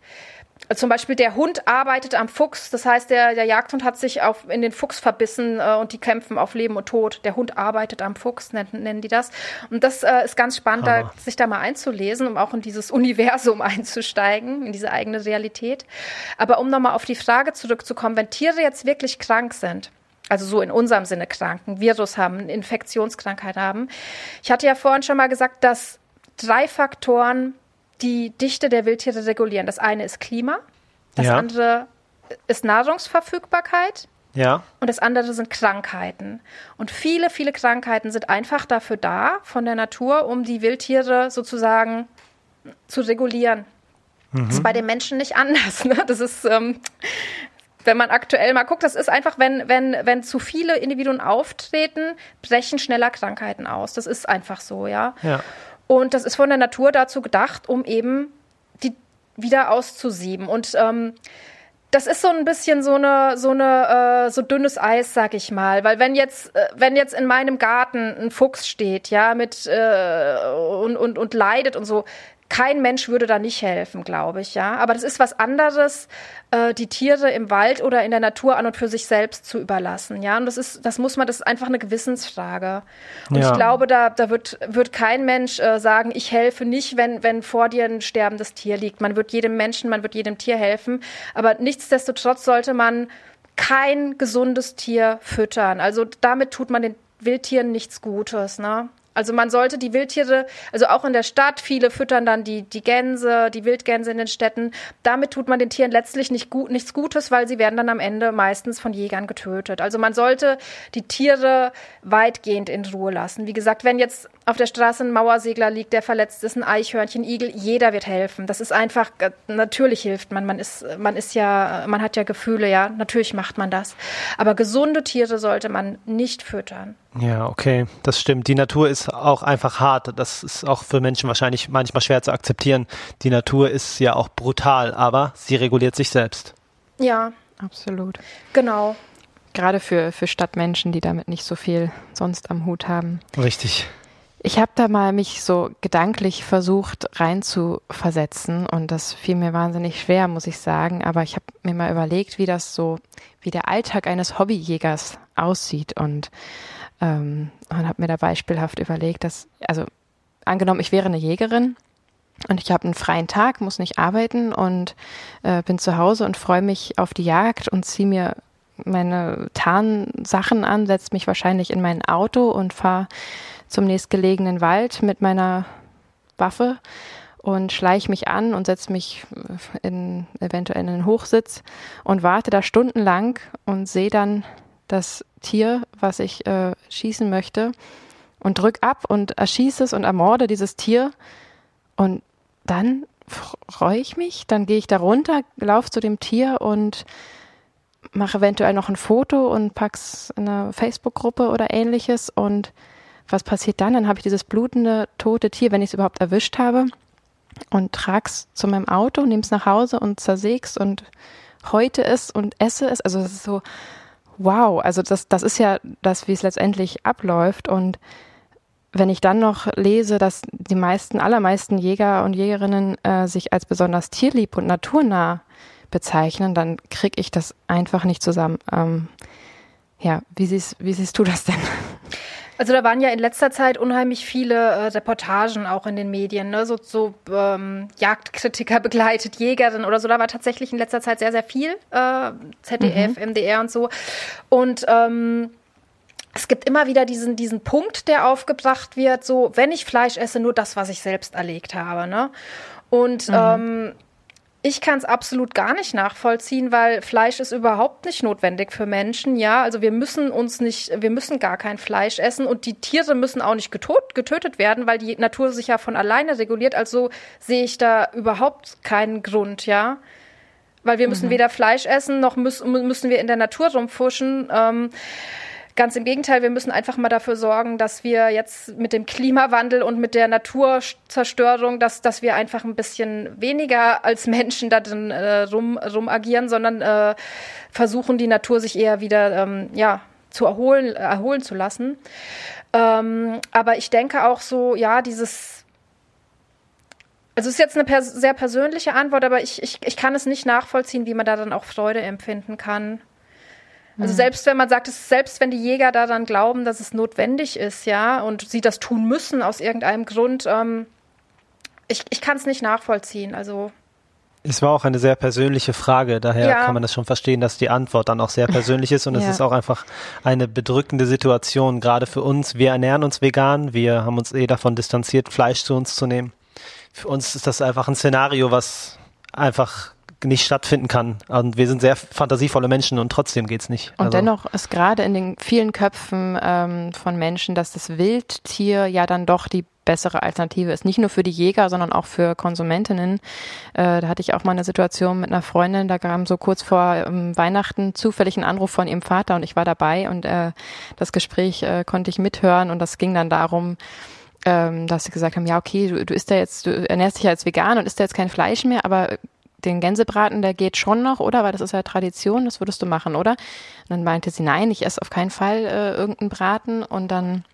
Zum Beispiel der Hund arbeitet am Fuchs, das heißt, der, der Jagdhund hat sich auf, in den Fuchs verbissen äh, und die kämpfen auf Leben und Tod. Der Hund arbeitet am Fuchs, nennen, nennen die das. Und das äh, ist ganz spannend, da, sich da mal einzulesen, um auch in dieses Universum <laughs> einzusteigen, in diese eigene Realität. Aber um nochmal auf die Frage zurückzukommen, wenn Tiere jetzt wirklich krank sind, also so in unserem Sinne krank, ein Virus haben, eine Infektionskrankheit haben. Ich hatte ja vorhin schon mal gesagt, dass drei Faktoren die Dichte der Wildtiere regulieren. Das eine ist Klima, das ja. andere ist Nahrungsverfügbarkeit. Ja. Und das andere sind Krankheiten. Und viele, viele Krankheiten sind einfach dafür da, von der Natur, um die Wildtiere sozusagen zu regulieren. Mhm. Das ist bei den Menschen nicht anders. Ne? Das ist, ähm, wenn man aktuell mal guckt, das ist einfach, wenn, wenn, wenn zu viele Individuen auftreten, brechen schneller Krankheiten aus. Das ist einfach so, ja. Ja. Und das ist von der Natur dazu gedacht, um eben die wieder auszusieben. Und ähm, das ist so ein bisschen so eine so eine äh, so dünnes Eis, sag ich mal, weil wenn jetzt äh, wenn jetzt in meinem Garten ein Fuchs steht, ja, mit äh, und und und leidet und so, kein Mensch würde da nicht helfen, glaube ich, ja. Aber das ist was anderes, äh, die Tiere im Wald oder in der Natur an und für sich selbst zu überlassen, ja. Und das ist, das muss man, das ist einfach eine Gewissensfrage. Und ja. ich glaube, da, da wird, wird kein Mensch äh, sagen, ich helfe nicht, wenn, wenn vor dir ein sterbendes Tier liegt. Man wird jedem Menschen, man wird jedem Tier helfen. Aber nichtsdestotrotz sollte man kein gesundes Tier füttern. Also damit tut man den Wildtieren nichts Gutes, ne? Also man sollte die Wildtiere, also auch in der Stadt, viele füttern dann die, die Gänse, die Wildgänse in den Städten. Damit tut man den Tieren letztlich nicht gut, nichts Gutes, weil sie werden dann am Ende meistens von Jägern getötet. Also man sollte die Tiere weitgehend in Ruhe lassen. Wie gesagt, wenn jetzt auf der Straße ein Mauersegler liegt, der verletzt ist, ein Eichhörnchen, Igel, jeder wird helfen. Das ist einfach, äh, natürlich hilft man. Man ist, man ist ja, man hat ja Gefühle, ja. Natürlich macht man das. Aber gesunde Tiere sollte man nicht füttern. Ja, okay, das stimmt. Die Natur ist auch einfach hart. Das ist auch für Menschen wahrscheinlich manchmal schwer zu akzeptieren. Die Natur ist ja auch brutal, aber sie reguliert sich selbst. Ja, absolut. Genau. Gerade für, für Stadtmenschen, die damit nicht so viel sonst am Hut haben. Richtig. Ich habe da mal mich so gedanklich versucht reinzuversetzen und das fiel mir wahnsinnig schwer, muss ich sagen. Aber ich habe mir mal überlegt, wie das so, wie der Alltag eines Hobbyjägers aussieht und ähm, und habe mir da beispielhaft überlegt, dass, also angenommen, ich wäre eine Jägerin und ich habe einen freien Tag, muss nicht arbeiten und äh, bin zu Hause und freue mich auf die Jagd und ziehe mir meine Tarnsachen an, setze mich wahrscheinlich in mein Auto und fahre zum nächstgelegenen Wald mit meiner Waffe und schleiche mich an und setze mich in, eventuell in einen Hochsitz und warte da stundenlang und sehe dann das Tier, was ich äh, schießen möchte und drück ab und erschieße es und ermorde dieses Tier. Und dann freue ich mich, dann gehe ich da runter, laufe zu dem Tier und mache eventuell noch ein Foto und pack's in eine Facebook-Gruppe oder ähnliches und was passiert dann? Dann habe ich dieses blutende, tote Tier, wenn ich es überhaupt erwischt habe, und trag's zu meinem Auto, nehm's nach Hause und zersäg's und heute es und esse es. Also es ist so, wow, also das, das ist ja das, wie es letztendlich abläuft. Und wenn ich dann noch lese, dass die meisten, allermeisten Jäger und Jägerinnen äh, sich als besonders tierlieb und naturnah bezeichnen, dann kriege ich das einfach nicht zusammen. Ähm, ja, wie siehst, wie siehst du das denn? Also da waren ja in letzter Zeit unheimlich viele äh, Reportagen auch in den Medien, ne? so, so ähm, Jagdkritiker <laughs> begleitet, Jägerin oder so. Da war tatsächlich in letzter Zeit sehr, sehr viel. Äh, ZDF, mhm. MDR und so. Und ähm, es gibt immer wieder diesen, diesen Punkt, der aufgebracht wird, so, wenn ich Fleisch esse, nur das, was ich selbst erlegt habe. Ne? Und mhm. ähm, ich kann es absolut gar nicht nachvollziehen, weil Fleisch ist überhaupt nicht notwendig für Menschen. Ja, also wir müssen uns nicht, wir müssen gar kein Fleisch essen und die Tiere müssen auch nicht getot, getötet werden, weil die Natur sich ja von alleine reguliert. Also sehe ich da überhaupt keinen Grund, ja. Weil wir müssen mhm. weder Fleisch essen, noch müssen, müssen wir in der Natur rumfuschen. Ähm, Ganz im Gegenteil, wir müssen einfach mal dafür sorgen, dass wir jetzt mit dem Klimawandel und mit der Naturzerstörung, dass, dass wir einfach ein bisschen weniger als Menschen da drin äh, rum, rum agieren, sondern äh, versuchen, die Natur sich eher wieder ähm, ja, zu erholen, erholen zu lassen. Ähm, aber ich denke auch so, ja, dieses also es ist jetzt eine pers sehr persönliche Antwort, aber ich, ich, ich kann es nicht nachvollziehen, wie man da dann auch Freude empfinden kann. Also mhm. selbst wenn man sagt, es, selbst wenn die Jäger daran glauben, dass es notwendig ist, ja, und sie das tun müssen aus irgendeinem Grund, ähm, ich, ich kann es nicht nachvollziehen. Also es war auch eine sehr persönliche Frage, daher ja. kann man das schon verstehen, dass die Antwort dann auch sehr persönlich ist und ja. es ist auch einfach eine bedrückende Situation, gerade für uns. Wir ernähren uns vegan, wir haben uns eh davon distanziert, Fleisch zu uns zu nehmen. Für uns ist das einfach ein Szenario, was einfach nicht stattfinden kann. Und wir sind sehr fantasievolle Menschen und trotzdem geht's nicht. Und also. dennoch ist gerade in den vielen Köpfen ähm, von Menschen, dass das Wildtier ja dann doch die bessere Alternative ist. Nicht nur für die Jäger, sondern auch für Konsumentinnen. Äh, da hatte ich auch mal eine Situation mit einer Freundin, da kam so kurz vor ähm, Weihnachten zufällig ein Anruf von ihrem Vater und ich war dabei und äh, das Gespräch äh, konnte ich mithören und das ging dann darum, ähm, dass sie gesagt haben, ja, okay, du, du isst ja jetzt, du ernährst dich ja als vegan und isst ja jetzt kein Fleisch mehr, aber den Gänsebraten, der geht schon noch, oder? Weil das ist ja Tradition, das würdest du machen, oder? Und dann meinte sie, nein, ich esse auf keinen Fall äh, irgendeinen Braten. Und dann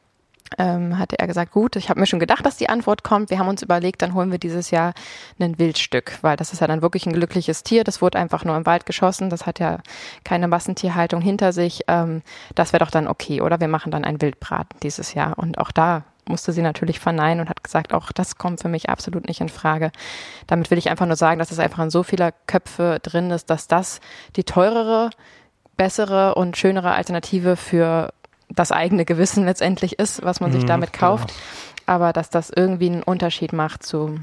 ähm, hatte er gesagt, gut, ich habe mir schon gedacht, dass die Antwort kommt. Wir haben uns überlegt, dann holen wir dieses Jahr ein Wildstück, weil das ist ja dann wirklich ein glückliches Tier. Das wurde einfach nur im Wald geschossen. Das hat ja keine Massentierhaltung hinter sich. Ähm, das wäre doch dann okay, oder? Wir machen dann einen Wildbraten dieses Jahr. Und auch da musste sie natürlich verneinen und hat gesagt, auch das kommt für mich absolut nicht in Frage. Damit will ich einfach nur sagen, dass es einfach in so vieler Köpfe drin ist, dass das die teurere, bessere und schönere Alternative für das eigene Gewissen letztendlich ist, was man sich mhm, damit kauft. Genau. Aber dass das irgendwie einen Unterschied macht zu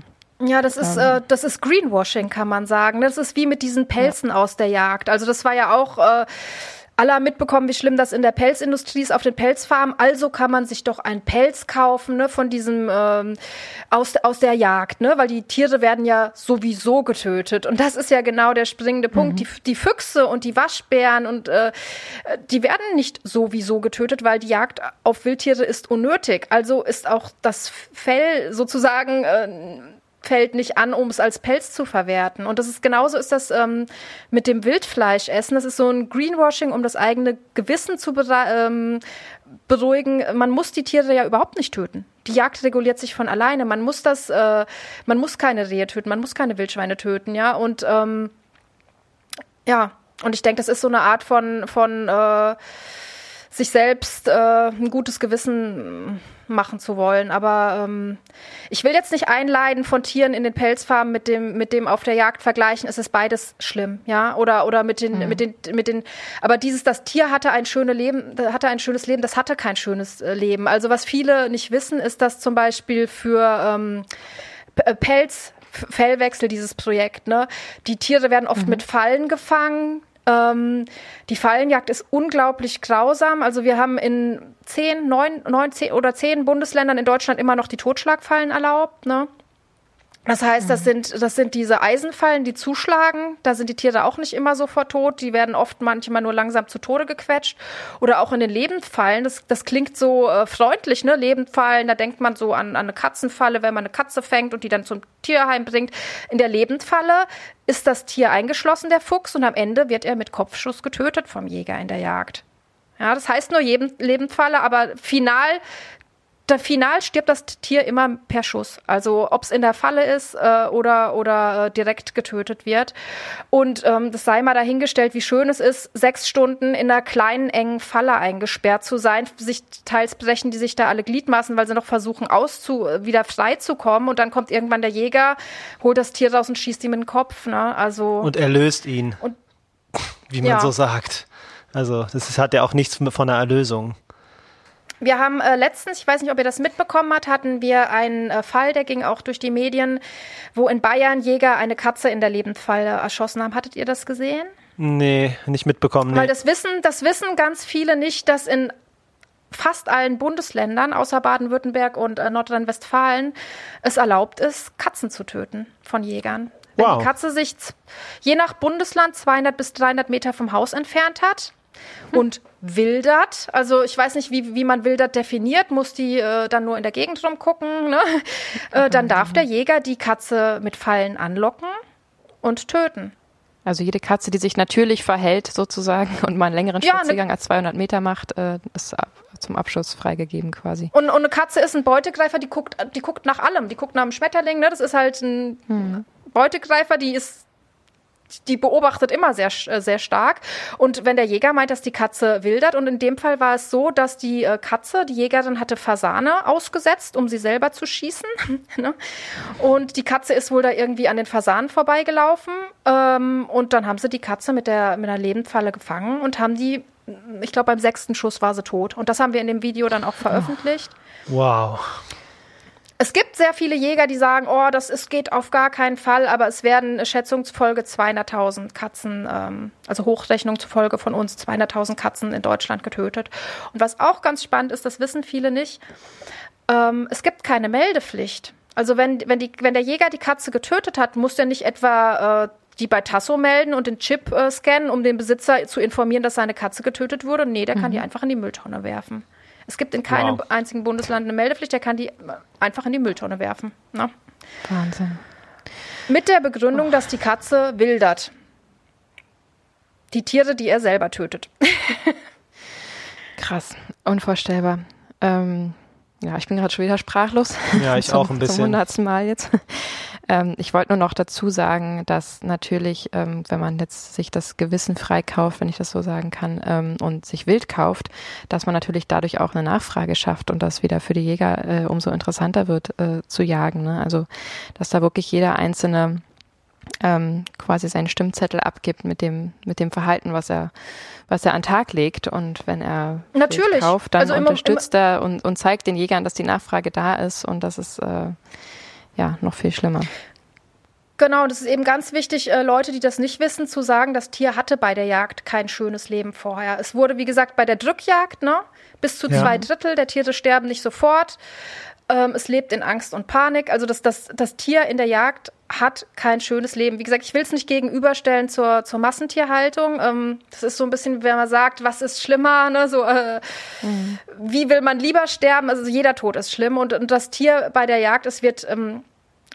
ja, das ist, ähm. äh, das ist Greenwashing, kann man sagen. Das ist wie mit diesen Pelzen ja. aus der Jagd. Also das war ja auch äh, alle haben mitbekommen, wie schlimm das in der Pelzindustrie ist auf den Pelzfarmen. Also kann man sich doch einen Pelz kaufen, ne, von diesem ähm, aus, aus der Jagd, ne? Weil die Tiere werden ja sowieso getötet. Und das ist ja genau der springende Punkt. Mhm. Die, die Füchse und die Waschbären und äh, die werden nicht sowieso getötet, weil die Jagd auf Wildtiere ist unnötig. Also ist auch das Fell sozusagen äh, fällt nicht an, um es als Pelz zu verwerten. Und das ist genauso ist das ähm, mit dem Wildfleischessen. Das ist so ein Greenwashing, um das eigene Gewissen zu ähm, beruhigen. Man muss die Tiere ja überhaupt nicht töten. Die Jagd reguliert sich von alleine. Man muss das, äh, man muss keine Rehe töten, man muss keine Wildschweine töten, ja. Und ähm, ja, und ich denke, das ist so eine Art von von äh, sich selbst äh, ein gutes Gewissen machen zu wollen. Aber ähm, ich will jetzt nicht einleiden von Tieren in den Pelzfarmen mit dem, mit dem auf der Jagd vergleichen. Es ist beides schlimm, ja. Oder, oder mit den, mhm. mit den, mit den, aber dieses, das Tier hatte ein schönes Leben, hatte ein schönes Leben, das hatte kein schönes äh, Leben. Also was viele nicht wissen, ist, dass zum Beispiel für ähm, äh, Pelz, Fellwechsel, dieses Projekt. Ne? Die Tiere werden oft mhm. mit Fallen gefangen. Ähm, die Fallenjagd ist unglaublich grausam. Also wir haben in zehn, neun, neun zehn oder zehn Bundesländern in Deutschland immer noch die Totschlagfallen erlaubt. Ne? Das heißt, das mhm. sind, das sind diese Eisenfallen, die zuschlagen. Da sind die Tiere auch nicht immer sofort tot. Die werden oft manchmal nur langsam zu Tode gequetscht. Oder auch in den Lebendfallen. Das, das klingt so äh, freundlich, ne? Lebendfallen. Da denkt man so an, an eine Katzenfalle, wenn man eine Katze fängt und die dann zum Tierheim bringt. In der Lebendfalle ist das Tier eingeschlossen, der Fuchs, und am Ende wird er mit Kopfschuss getötet vom Jäger in der Jagd. Ja, das heißt nur Lebendfalle, aber final der Final stirbt das Tier immer per Schuss. Also ob es in der Falle ist äh, oder, oder äh, direkt getötet wird. Und ähm, das sei mal dahingestellt, wie schön es ist, sechs Stunden in einer kleinen, engen Falle eingesperrt zu sein. Sich teils brechen die sich da alle Gliedmaßen, weil sie noch versuchen, auszu wieder frei zu kommen. Und dann kommt irgendwann der Jäger, holt das Tier raus und schießt ihm in den Kopf. Ne? Also, und erlöst ihn. Und, wie man ja. so sagt. Also das ist, hat ja auch nichts von der Erlösung. Wir haben äh, letztens, ich weiß nicht, ob ihr das mitbekommen habt, hatten wir einen äh, Fall, der ging auch durch die Medien, wo in Bayern Jäger eine Katze in der Lebendfalle erschossen haben. Hattet ihr das gesehen? Nee, nicht mitbekommen. Nee. Weil das wissen, das wissen ganz viele nicht, dass in fast allen Bundesländern, außer Baden-Württemberg und äh, Nordrhein-Westfalen, es erlaubt ist, Katzen zu töten von Jägern. Wenn wow. die Katze sich je nach Bundesland 200 bis 300 Meter vom Haus entfernt hat, und wildert. Also ich weiß nicht, wie, wie man wildert definiert, muss die äh, dann nur in der Gegend rumgucken. Ne? <laughs> Äh, dann darf der Jäger die Katze mit Fallen anlocken und töten. Also jede Katze, die sich natürlich verhält sozusagen und mal einen längeren ja, Spaziergang als 200 Meter macht, äh, ist zum Abschuss freigegeben quasi. Und, und, eine Katze ist ein Beutegreifer, die guckt, die guckt nach allem. Die guckt nach einem Schmetterling, ne? das ist halt ein hm. Beutegreifer, die ist die beobachtet immer sehr, äh, sehr stark. Und wenn der Jäger meint, dass die Katze wildert, und in dem Fall war es so, dass die äh, Katze, die Jägerin hatte Fasane ausgesetzt, um sie selber zu schießen. <laughs> Ne? und die Katze ist wohl da irgendwie an den Fasanen vorbeigelaufen. Ähm, und dann haben sie die Katze mit der, mit einer Lebendfalle gefangen und haben die, ich glaube, beim sechsten Schuss war sie tot. Und das haben wir in dem Video dann auch veröffentlicht. Wow. Es gibt sehr viele Jäger, die sagen, oh, das ist, geht auf gar keinen Fall, aber es werden schätzungsfolge 200.000 Katzen, ähm, also Hochrechnung zufolge von uns, 200.000 Katzen in Deutschland getötet. Und was auch ganz spannend ist, das wissen viele nicht, ähm, es gibt keine Meldepflicht. Also wenn, wenn, die, wenn der Jäger die Katze getötet hat, muss der nicht etwa äh, die bei Tasso melden und den Chip äh, scannen, um den Besitzer zu informieren, dass seine Katze getötet wurde. Nee, der mhm. kann die einfach in die Mülltonne werfen. Es gibt in keinem wow. einzigen Bundesland eine Meldepflicht, der kann die einfach in die Mülltonne werfen. Ne? Wahnsinn. Mit der Begründung, oh. dass die Katze wildert. Die Tiere, die er selber tötet. <laughs> Krass, unvorstellbar. Ähm, ja, ich bin gerade schon wieder sprachlos. Ja, ich <laughs> zum, auch ein bisschen. Zum hundertsten Mal jetzt. Ähm, ich wollte nur noch dazu sagen, dass natürlich, ähm, wenn man jetzt sich das Gewissen freikauft, wenn ich das so sagen kann, ähm, und sich wild kauft, dass man natürlich dadurch auch eine Nachfrage schafft und das wieder für die Jäger äh, umso interessanter wird äh, zu jagen. Ne? Also, dass da wirklich jeder einzelne ähm, quasi seinen Stimmzettel abgibt mit dem, mit dem Verhalten, was er, was er an Tag legt. Und wenn er kauft, dann also unterstützt immer, er und, und zeigt den Jägern, dass die Nachfrage da ist und dass es äh, ja noch viel schlimmer. Genau, das ist eben ganz wichtig, äh, Leute, die das nicht wissen, zu sagen, das Tier hatte bei der Jagd kein schönes Leben vorher. Es wurde, wie gesagt, bei der Drückjagd, ne, bis zu ja. zwei Drittel der Tiere sterben nicht sofort. Ähm, es lebt in Angst und Panik. Also das, das, das Tier in der Jagd hat kein schönes Leben. Wie gesagt, ich will es nicht gegenüberstellen zur, zur Massentierhaltung. Ähm, das ist so ein bisschen, wenn man sagt, was ist schlimmer, ne? so, äh, mhm. wie will man lieber sterben? Also jeder Tod ist schlimm. Und, und das Tier bei der Jagd, es wird ähm,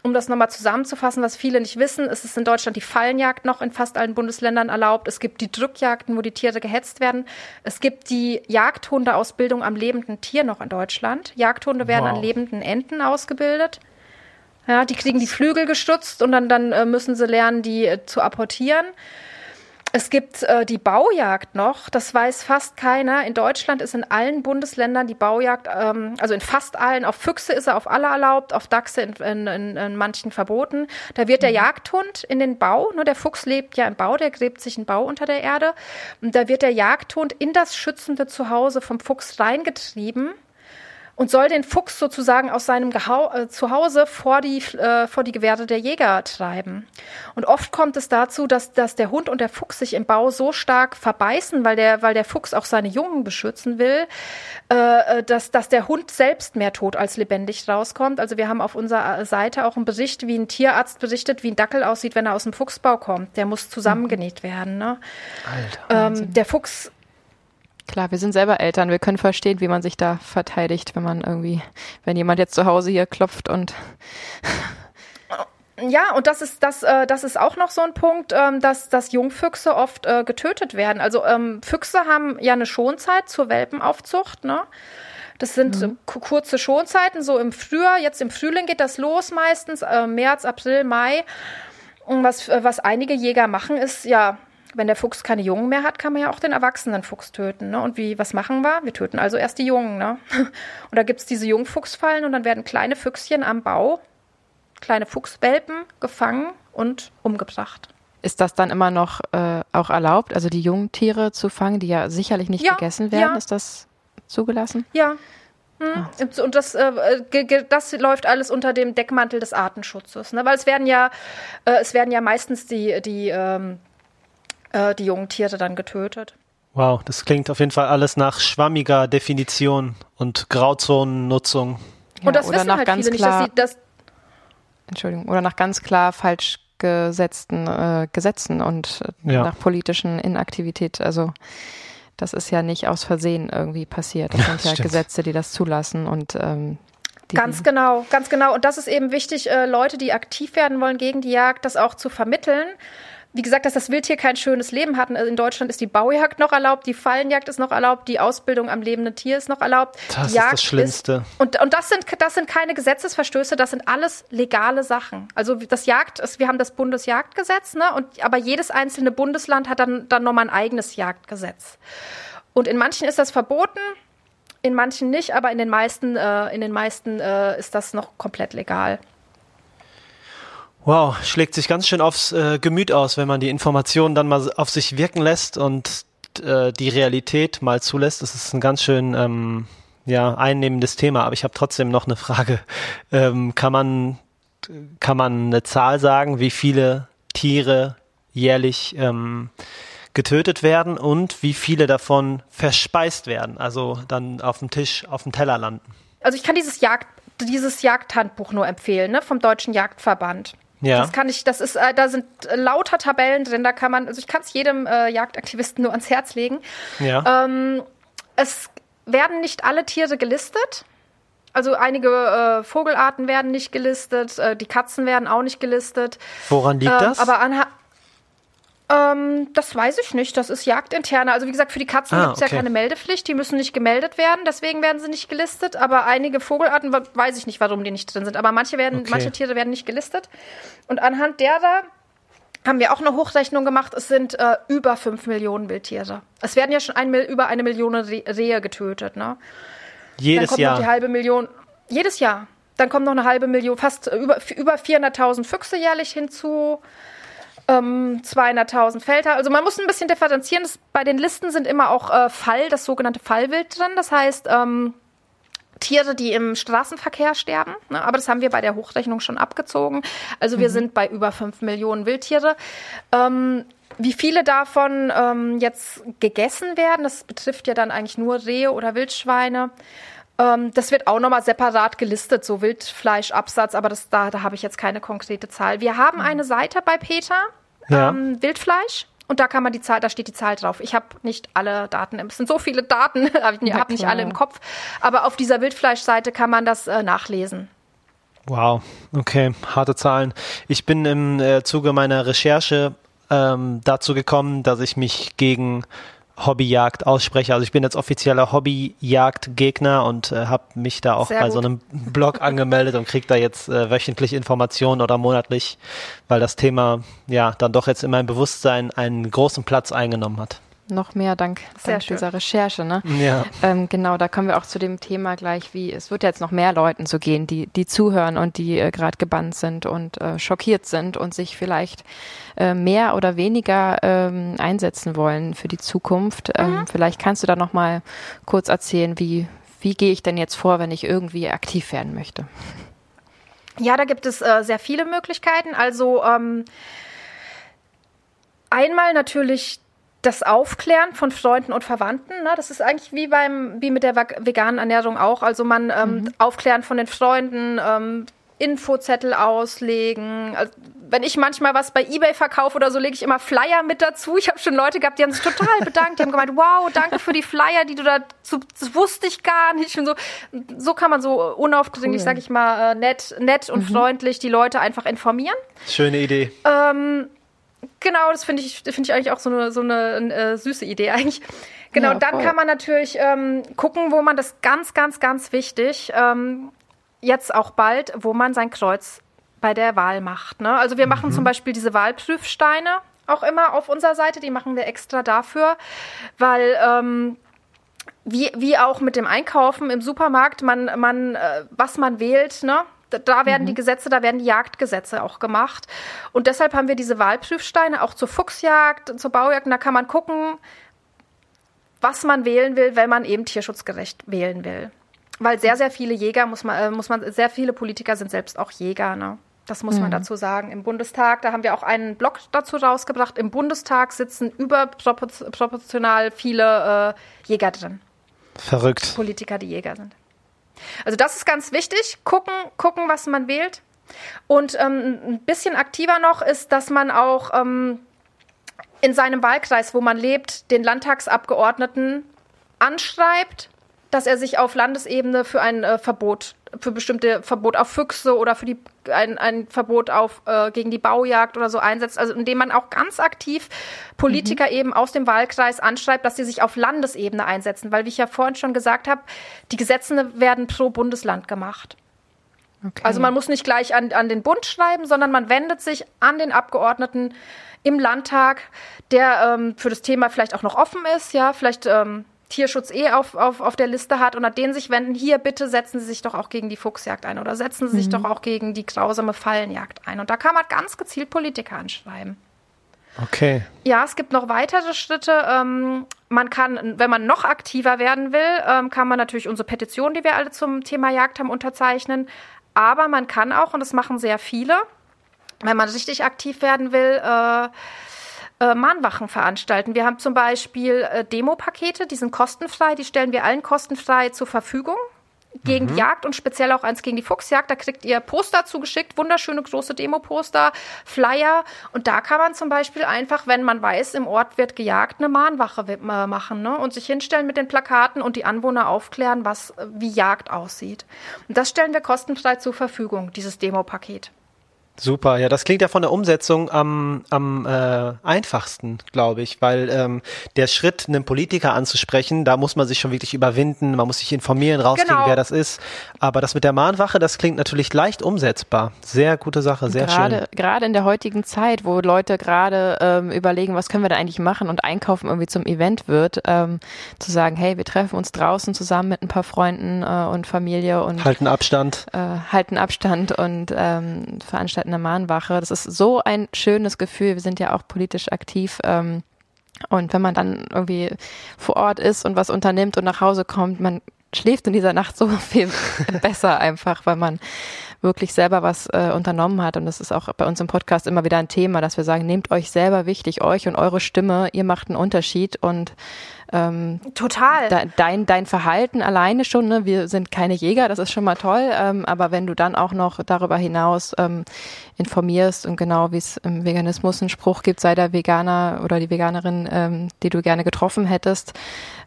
um das nochmal zusammenzufassen, was viele nicht wissen, ist es in Deutschland die Fallenjagd noch in fast allen Bundesländern erlaubt. Es gibt die Drückjagden, wo die Tiere gehetzt werden. Es gibt die Jagdhundeausbildung am lebenden Tier noch in Deutschland. Jagdhunde werden wow. an lebenden Enten ausgebildet. Ja, die kriegen die Flügel gestutzt und dann, dann äh, müssen sie lernen, die äh, zu apportieren. Es gibt äh, die Baujagd noch, das weiß fast keiner. In Deutschland ist in allen Bundesländern die Baujagd, ähm, also in fast allen, auf Füchse ist er auf alle erlaubt, auf Dachse in, in, in, in manchen verboten. Da wird der mhm. Jagdhund in den Bau, nur der Fuchs lebt ja im Bau, der gräbt sich einen Bau unter der Erde. Und da wird der Jagdhund in das schützende Zuhause vom Fuchs reingetrieben und soll den Fuchs sozusagen aus seinem Gehau äh, Zuhause vor die, äh, vor die Gewehre der Jäger treiben. Und oft kommt es dazu, dass, dass der Hund und der Fuchs sich im Bau so stark verbeißen, weil der, weil der Fuchs auch seine Jungen beschützen will, äh, äh dass, dass der Hund selbst mehr tot als lebendig rauskommt. Also wir haben auf unserer Seite auch einen Bericht, wie ein Tierarzt berichtet, wie ein Dackel aussieht, wenn er aus dem Fuchsbau kommt. Der muss zusammengenäht werden. Ne? Alter, ähm, der Fuchs Klar, wir sind selber Eltern, wir können verstehen, wie man sich da verteidigt, wenn man irgendwie, wenn jemand jetzt zu Hause hier klopft und <laughs> ja, und das ist das, äh, das ist auch noch so ein Punkt, ähm, dass, dass Jungfüchse oft äh, getötet werden. Also ähm, Füchse haben ja eine Schonzeit zur Welpenaufzucht, ne? Das sind mhm. kurze Schonzeiten, so im Frühjahr, jetzt im Frühling geht das los meistens, äh, März, April, Mai. Und was, äh, was einige Jäger machen, ist ja wenn der Fuchs keine Jungen mehr hat, kann man ja auch den erwachsenen Fuchs töten. Ne? Und wie, was machen wir? Wir töten also erst die Jungen. Ne? <laughs> Und da gibt es diese Jungfuchsfallen und dann werden kleine Füchschen am Bau, kleine Fuchswelpen gefangen und umgebracht. Ist das dann immer noch äh, auch erlaubt, also die Jungtiere zu fangen, die ja sicherlich nicht ja, gegessen werden? Ja. Ist das zugelassen? Ja. Hm. Ah. Und das, äh, das läuft alles unter dem Deckmantel des Artenschutzes, ne? weil es werden ja, äh, es werden ja meistens die, die ähm, äh, die jungen Tiere dann getötet. Wow, das klingt auf jeden Fall alles nach schwammiger Definition und Grauzonennutzung. Ja, und das oder wissen nach halt ganz viele klar, nicht, dass sie das Entschuldigung, oder nach ganz klar falsch gesetzten äh, Gesetzen und äh, ja. nach politischen Inaktivität. Also das ist ja nicht aus Versehen irgendwie passiert. Das sind ja stimmt. Gesetze, die das zulassen und ähm, Ganz genau, ganz genau. Und das ist eben wichtig, äh, Leute, die aktiv werden wollen gegen die Jagd, das auch zu vermitteln wie gesagt, dass das Wildtier kein schönes Leben hat. Also in Deutschland ist die Baujagd noch erlaubt, die Fallenjagd ist noch erlaubt, die Ausbildung am lebenden Tier ist noch erlaubt. Das ist das Schlimmste. Ist, und und das, sind, das sind keine Gesetzesverstöße, das sind alles legale Sachen. Also das Jagd, wir haben das Bundesjagdgesetz, ne? Und, aber jedes einzelne Bundesland hat dann, dann nochmal ein eigenes Jagdgesetz. Und in manchen ist das verboten, in manchen nicht, aber in den meisten, äh, in den meisten äh, ist das noch komplett legal. Wow, schlägt sich ganz schön aufs äh, Gemüt aus, wenn man die Informationen dann mal auf sich wirken lässt und äh, die Realität mal zulässt. Das ist ein ganz schön ähm, ja, einnehmendes Thema, aber ich habe trotzdem noch eine Frage. <laughs> Ähm, kann, man, kann man eine Zahl sagen, wie viele Tiere jährlich ähm, getötet werden und wie viele davon verspeist werden, also dann auf dem Tisch, auf dem Teller landen? Also ich kann dieses Jagd dieses Jagdhandbuch nur empfehlen, ne, vom Deutschen Jagdverband. Ja. Das kann ich, das ist, äh, da sind lauter Tabellen drin, da kann man, also ich kann es jedem äh, Jagdaktivisten nur ans Herz legen. Ja. Ähm, es werden nicht alle Tiere gelistet. Also einige äh, Vogelarten werden nicht gelistet, äh, die Katzen werden auch nicht gelistet. Woran liegt das? Aber anha ähm, das weiß ich nicht. Das ist jagdinterne. Also wie gesagt, für die Katzen ah, gibt es okay. ja keine Meldepflicht. Die müssen nicht gemeldet werden. Deswegen werden sie nicht gelistet. Aber einige Vogelarten weiß ich nicht, warum die nicht drin sind. Aber manche werden, okay. manche Tiere werden nicht gelistet. Und anhand derer haben wir auch eine Hochrechnung gemacht. Es sind äh, über 5 Millionen Wildtiere. Es werden ja schon ein, über eine Million Rehe getötet. Ne? Jedes Dann kommt Jahr. Noch die halbe Million. Jedes Jahr. Dann kommt noch eine halbe Million, fast über, über 400.000 Füchse jährlich hinzu ähm, 200.000 Felder. Also man muss ein bisschen differenzieren. Das, bei den Listen sind immer auch äh, Fall, das sogenannte Fallwild drin. Das heißt, ähm, Tiere, die im Straßenverkehr sterben. Ne? Aber das haben wir bei der Hochrechnung schon abgezogen. Also wir mhm. sind bei über 5 Millionen Wildtiere. Ähm, wie viele davon ähm, jetzt gegessen werden, das betrifft ja dann eigentlich nur Rehe oder Wildschweine. Ähm, das wird auch nochmal separat gelistet, so Wildfleischabsatz, aber das, da, da habe ich jetzt keine konkrete Zahl. Wir haben mhm. eine Seite bei Peter, ja. ähm, Wildfleisch. Und da kann man die Zahl, da steht die Zahl drauf. Ich habe nicht alle Daten, es sind so viele Daten, <laughs> ich habe nicht alle im Kopf. Aber auf dieser Wildfleischseite kann man das äh, nachlesen. Wow, okay, harte Zahlen. Ich bin im äh, Zuge meiner Recherche ähm, dazu gekommen, dass ich mich gegen Hobbyjagd ausspreche. Also ich bin jetzt offizieller Hobbyjagdgegner und äh, habe mich da auch Sehr bei gut. so einem Blog <laughs> angemeldet und kriege da jetzt äh, wöchentlich Informationen oder monatlich, weil das Thema ja dann doch jetzt in meinem Bewusstsein einen großen Platz eingenommen hat noch mehr dank, dank dieser Recherche. Ne? Ja. Ähm, genau, da kommen wir auch zu dem Thema gleich, wie es wird jetzt noch mehr Leuten so gehen, die, die zuhören und die äh, gerade gebannt sind und äh, schockiert sind und sich vielleicht äh, mehr oder weniger ähm, einsetzen wollen für die Zukunft. Ähm, mhm. Vielleicht kannst du da noch mal kurz erzählen, wie wie gehe ich denn jetzt vor, wenn ich irgendwie aktiv werden möchte? Ja, da gibt es äh, sehr viele Möglichkeiten. Also ähm, einmal natürlich das Aufklären von Freunden und Verwandten, ne, das ist eigentlich wie beim wie mit der veganen Ernährung auch. Also man ähm, mhm. aufklären von den Freunden, ähm, Infozettel auslegen. Also, wenn ich manchmal was bei eBay verkaufe oder so, lege ich immer Flyer mit dazu. Ich habe schon Leute gehabt, die haben sich total bedankt. Die haben gemeint, wow, danke für die Flyer, die du da, das wusste ich gar nicht. Und so, so kann man so unaufdringlich, cool. sag ich mal, äh, nett, nett und mhm. freundlich die Leute einfach informieren. Schöne Idee. Ähm, genau, das finde ich, finde ich eigentlich auch so eine, so eine äh, süße Idee eigentlich. Genau, ja, dann kann man natürlich ähm, gucken, wo man das ganz, ganz, ganz wichtig, ähm, jetzt auch bald, wo man sein Kreuz bei der Wahl macht. Ne? Also wir mhm. machen zum Beispiel diese Wahlprüfsteine auch immer auf unserer Seite, die machen wir extra dafür, weil ähm, wie, wie auch mit dem Einkaufen im Supermarkt, man, man, äh, was man wählt, ne? Da werden mhm. die Gesetze, da werden die Jagdgesetze auch gemacht. Und deshalb haben wir diese Wahlprüfsteine auch zur Fuchsjagd, zur Baujagd. Und da kann man gucken, was man wählen will, wenn man eben tierschutzgerecht wählen will. Weil sehr, sehr viele Jäger, muss man, äh, muss man, sehr viele Politiker sind selbst auch Jäger, ne? Das muss mhm. man dazu sagen. Im Bundestag, da haben wir auch einen Blog dazu rausgebracht. Im Bundestag sitzen überproportional viele äh, Jäger drin. Verrückt. Politiker, die Jäger sind. Also das ist ganz wichtig. Gucken, gucken, was man wählt. Und ähm, ein bisschen aktiver noch ist, dass man auch ähm, in seinem Wahlkreis, wo man lebt, den Landtagsabgeordneten anschreibt dass er sich auf Landesebene für ein äh, Verbot, für bestimmte Verbot auf Füchse oder für die, ein, ein Verbot auf, äh, gegen die Baujagd oder so einsetzt. Also indem man auch ganz aktiv Politiker mhm. eben aus dem Wahlkreis anschreibt, dass sie sich auf Landesebene einsetzen. Weil, wie ich ja vorhin schon gesagt habe, die Gesetze werden pro Bundesland gemacht. Okay. Also man muss nicht gleich an, an den Bund schreiben, sondern man wendet sich an den Abgeordneten im Landtag, der ähm, für das Thema vielleicht auch noch offen ist, ja, vielleicht ähm, Tierschutz eh auf, auf, auf der Liste hat und an den sich wenden, hier bitte setzen Sie sich doch auch gegen die Fuchsjagd ein oder setzen Sie sich mhm. doch auch gegen die grausame Fallenjagd ein. Und da kann man ganz gezielt Politiker anschreiben. Okay. Ja, es gibt noch weitere Schritte. Ähm, man kann, wenn man noch aktiver werden will, ähm, kann man natürlich unsere Petition, die wir alle zum Thema Jagd haben, unterzeichnen. Aber man kann auch, und das machen sehr viele, wenn man richtig aktiv werden will, äh, äh, Mahnwachen veranstalten. Wir haben zum Beispiel äh, Demopakete, die sind kostenfrei, die stellen wir allen kostenfrei zur Verfügung gegen mhm. die Jagd und speziell auch eins gegen die Fuchsjagd. Da kriegt ihr Poster zugeschickt, wunderschöne große Demo-Poster, Flyer. Und da kann man zum Beispiel einfach, wenn man weiß, im Ort wird gejagt, eine Mahnwache machen ne? und sich hinstellen mit den Plakaten und die Anwohner aufklären, was äh, wie Jagd aussieht. Und das stellen wir kostenfrei zur Verfügung, dieses Demo-Paket. Super, ja, das klingt ja von der Umsetzung am, am äh, einfachsten, glaube ich, weil ähm, der Schritt, einen Politiker anzusprechen, da muss man sich schon wirklich überwinden, man muss sich informieren, rauskriegen, genau. wer das ist. Aber das mit der Mahnwache, das klingt natürlich leicht umsetzbar. Sehr gute Sache, sehr gerade, schön. Gerade in der heutigen Zeit, wo Leute gerade ähm, überlegen, was können wir da eigentlich machen und Einkaufen irgendwie zum Event wird, ähm, zu sagen, hey, wir treffen uns draußen zusammen mit ein paar Freunden äh, und Familie und halten Abstand, äh, halten Abstand und ähm, veranstalten eine Mahnwache. Das ist so ein schönes Gefühl. Wir sind ja auch politisch aktiv. Ähm, und wenn man dann irgendwie vor Ort ist und was unternimmt und nach Hause kommt, man schläft in dieser Nacht so <laughs> viel besser einfach, weil man wirklich selber was äh, unternommen hat. Und das ist auch bei uns im Podcast immer wieder ein Thema, dass wir sagen, nehmt euch selber wichtig, euch und eure Stimme, ihr macht einen Unterschied und ähm, Total. De, dein, dein Verhalten alleine schon, ne? wir sind keine Jäger, das ist schon mal toll, ähm, aber wenn du dann auch noch darüber hinaus ähm, informierst und genau wie es im Veganismus einen Spruch gibt, sei der Veganer oder die Veganerin, ähm, die du gerne getroffen hättest,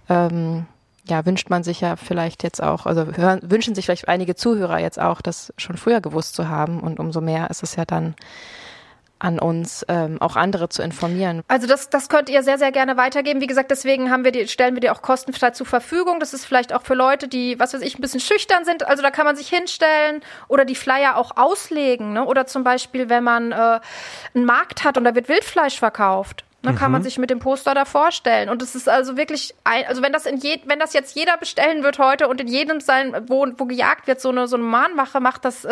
ähm, ja, wünscht man sich ja vielleicht jetzt auch, also hören, wünschen sich vielleicht einige Zuhörer jetzt auch, das schon früher gewusst zu haben und umso mehr ist es ja dann an uns, ähm, auch andere zu informieren. Also das, das könnt ihr sehr, sehr gerne weitergeben. Wie gesagt, deswegen haben wir die, stellen wir die auch kostenfrei zur Verfügung. Das ist vielleicht auch für Leute, die, was weiß ich, ein bisschen schüchtern sind. Also da kann man sich hinstellen oder die Flyer auch auslegen. Ne? Oder zum Beispiel, wenn man äh, einen Markt hat und da wird Wildfleisch verkauft. Dann kann mhm. man sich mit dem Poster da vorstellen. Und es ist also wirklich, ein, also wenn das in je, wenn das jetzt jeder bestellen wird heute und in jedem sein, wo, wo gejagt wird, so eine, so eine Mahnwache macht, das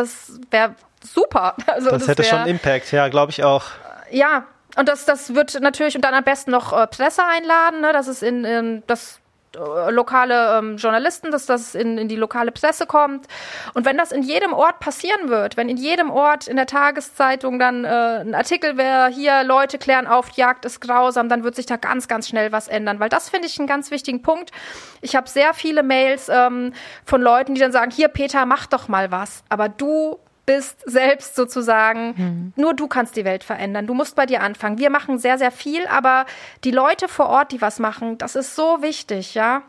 wäre super. <laughs> Also das, das hätte wär, schon Impact, ja, glaube ich auch. Ja, und das, das wird natürlich und dann am besten noch äh, Presse einladen, ne? Das ist in, in das lokale ähm, Journalisten, dass das in, in die lokale Presse kommt. Und wenn das in jedem Ort passieren wird, wenn in jedem Ort in der Tageszeitung dann äh, ein Artikel wäre, hier Leute klären auf, Jagd ist grausam, dann wird sich da ganz, ganz schnell was ändern. Weil das finde ich einen ganz wichtigen Punkt. Ich habe sehr viele Mails ähm, von Leuten, die dann sagen, hier Peter, mach doch mal was. Aber du bist selbst sozusagen, mhm. nur du kannst die Welt verändern. Du musst bei dir anfangen. Wir machen sehr, sehr viel, aber die Leute vor Ort, die was machen, das ist so wichtig, ja.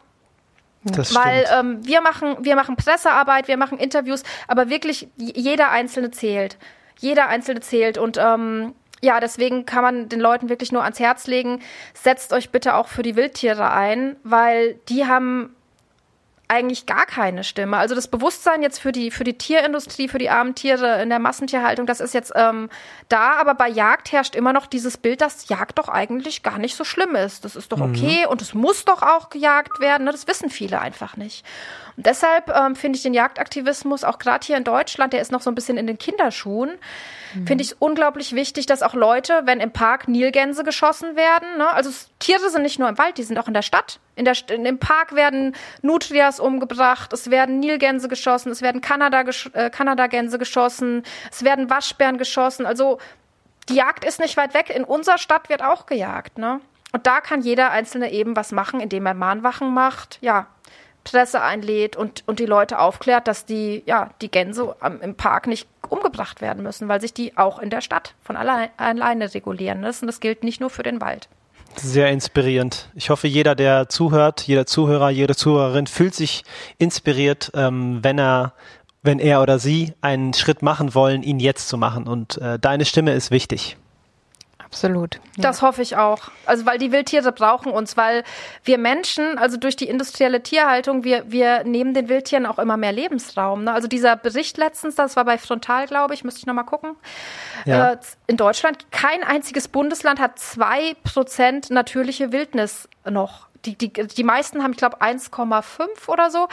Das Weil ähm, wir machen, wir machen Pressearbeit, wir machen Interviews, aber wirklich jeder Einzelne zählt. Jeder Einzelne zählt. Und ähm, ja, deswegen kann man den Leuten wirklich nur ans Herz legen, setzt euch bitte auch für die Wildtiere ein, weil die haben eigentlich gar keine Stimme. Also das Bewusstsein jetzt für die, für die Tierindustrie, für die armen Tiere in der Massentierhaltung, das ist jetzt ähm, da, aber bei Jagd herrscht immer noch dieses Bild, dass Jagd doch eigentlich gar nicht so schlimm ist. Das ist doch mhm. okay mhm. und es muss doch auch gejagt werden. Ne? Das wissen viele einfach nicht. Und deshalb ähm, finde ich den Jagdaktivismus auch gerade hier in Deutschland, der ist noch so ein bisschen in den Kinderschuhen. Mhm. Finde ich es unglaublich wichtig, dass auch Leute, wenn im Park Nilgänse geschossen werden, ne, also Tiere sind nicht nur im Wald, die sind auch in der Stadt. In der, in, Im Park werden Nutrias umgebracht, es werden Nilgänse geschossen, es werden Kanada, äh, Kanadagänse geschossen, es werden Waschbären geschossen. Also die Jagd ist nicht weit weg. In unserer Stadt wird auch gejagt. Ne? Und da kann jeder Einzelne eben was machen, indem er Mahnwachen macht. Ja, Presse einlädt und, und die Leute aufklärt, dass die, ja, die Gänse im Park nicht umgebracht werden müssen, weil sich die auch in der Stadt von allein, alleine regulieren müssen. Das gilt nicht nur für den Wald. Sehr inspirierend. Ich hoffe, jeder, der zuhört, jeder Zuhörer, jede Zuhörerin fühlt sich inspiriert, ähm, wenn er, wenn er oder sie einen Schritt machen wollen, ihn jetzt zu machen. Und äh, deine Stimme ist wichtig. Absolut. Ja. Das hoffe ich auch. Also weil die Wildtiere brauchen uns, weil wir Menschen, also durch die industrielle Tierhaltung, wir, wir nehmen den Wildtieren auch immer mehr Lebensraum. Ne? Also dieser Bericht letztens, das war bei Frontal, glaube ich, müsste ich nochmal gucken. Ja. Äh, in Deutschland, kein einziges Bundesland hat zwei Prozent natürliche Wildnis noch. Die, die, die meisten haben, ich glaube, 1,5 oder so.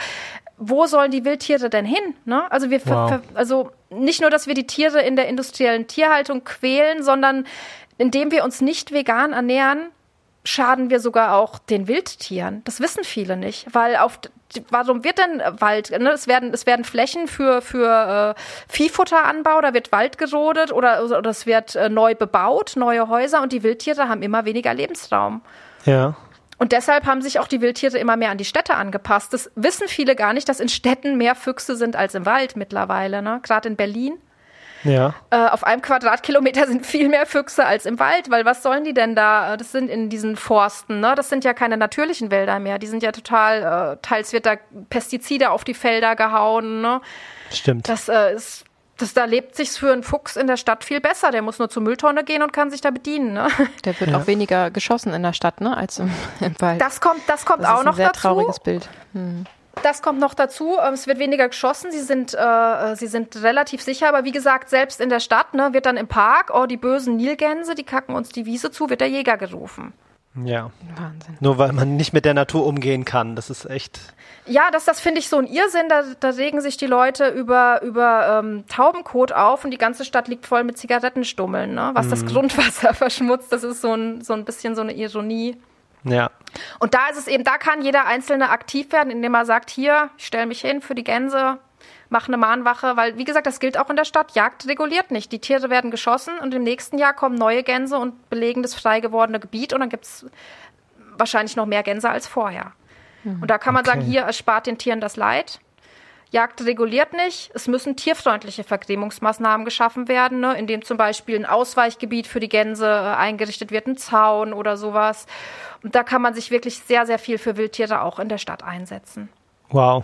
Wo sollen die Wildtiere denn hin? Ne? Also wir, wow. also nicht nur, dass wir die Tiere in der industriellen Tierhaltung quälen, sondern indem wir uns nicht vegan ernähren, schaden wir sogar auch den Wildtieren. Das wissen viele nicht, weil auf warum wird denn Wald? Ne, es werden es werden Flächen für für äh, Viehfutteranbau, da wird Wald gerodet oder oder es wird äh, neu bebaut, neue Häuser und die Wildtiere haben immer weniger Lebensraum. Ja. Und deshalb haben sich auch die Wildtiere immer mehr an die Städte angepasst. Das wissen viele gar nicht, dass in Städten mehr Füchse sind als im Wald mittlerweile. Ne? Gerade in Berlin. Ja. Äh, auf einem Quadratkilometer sind viel mehr Füchse als im Wald, weil was sollen die denn da? Das sind in diesen Forsten, ne? Das sind ja keine natürlichen Wälder mehr. Die sind ja total, äh, teils wird da Pestizide auf die Felder gehauen, ne? Stimmt. Das äh, ist das, da lebt sich für einen Fuchs in der Stadt viel besser. Der muss nur zur Mülltonne gehen und kann sich da bedienen. Ne? <laughs> Der wird ja. auch weniger geschossen in der Stadt, ne, als im, <laughs> im Wald. Das kommt, das kommt das auch noch dazu. Das ist ein sehr trauriges Bild. Hm. Das kommt noch dazu. Ähm, es wird weniger geschossen. Sie sind, äh, sie sind relativ sicher. Aber wie gesagt, selbst in der Stadt ne, wird dann im Park, oh, die bösen Nilgänse, die kacken uns die Wiese zu, wird der Jäger gerufen. Ja. Wahnsinn. Nur weil man nicht mit der Natur umgehen kann. Das ist echt. Ja, das, das finde ich so ein Irrsinn. Da, da regen sich die Leute über, über ähm, Taubenkot auf und die ganze Stadt liegt voll mit Zigarettenstummeln. Ne? Was mm. das mhm. Grundwasser <laughs> verschmutzt, das ist so ein, so ein bisschen so eine Ironie. Ja. Und da ist es eben, da kann jeder Einzelne aktiv werden, indem er sagt, hier, ich stelle mich hin für die Gänse, mache eine Mahnwache, weil, wie gesagt, das gilt auch in der Stadt. Jagd reguliert nicht. Die Tiere werden geschossen und im nächsten Jahr kommen neue Gänse und belegen das frei gewordene Gebiet und dann gibt es wahrscheinlich noch mehr Gänse als vorher. Mhm. Und da kann man okay. sagen, hier erspart den Tieren das Leid. Jagd reguliert nicht. Es müssen tierfreundliche Vergrämungsmaßnahmen geschaffen werden, ne, indem zum Beispiel ein Ausweichgebiet für die Gänse äh, eingerichtet wird, ein Zaun oder sowas. Und da kann man sich wirklich sehr, sehr viel für Wildtiere auch in der Stadt einsetzen. Wow.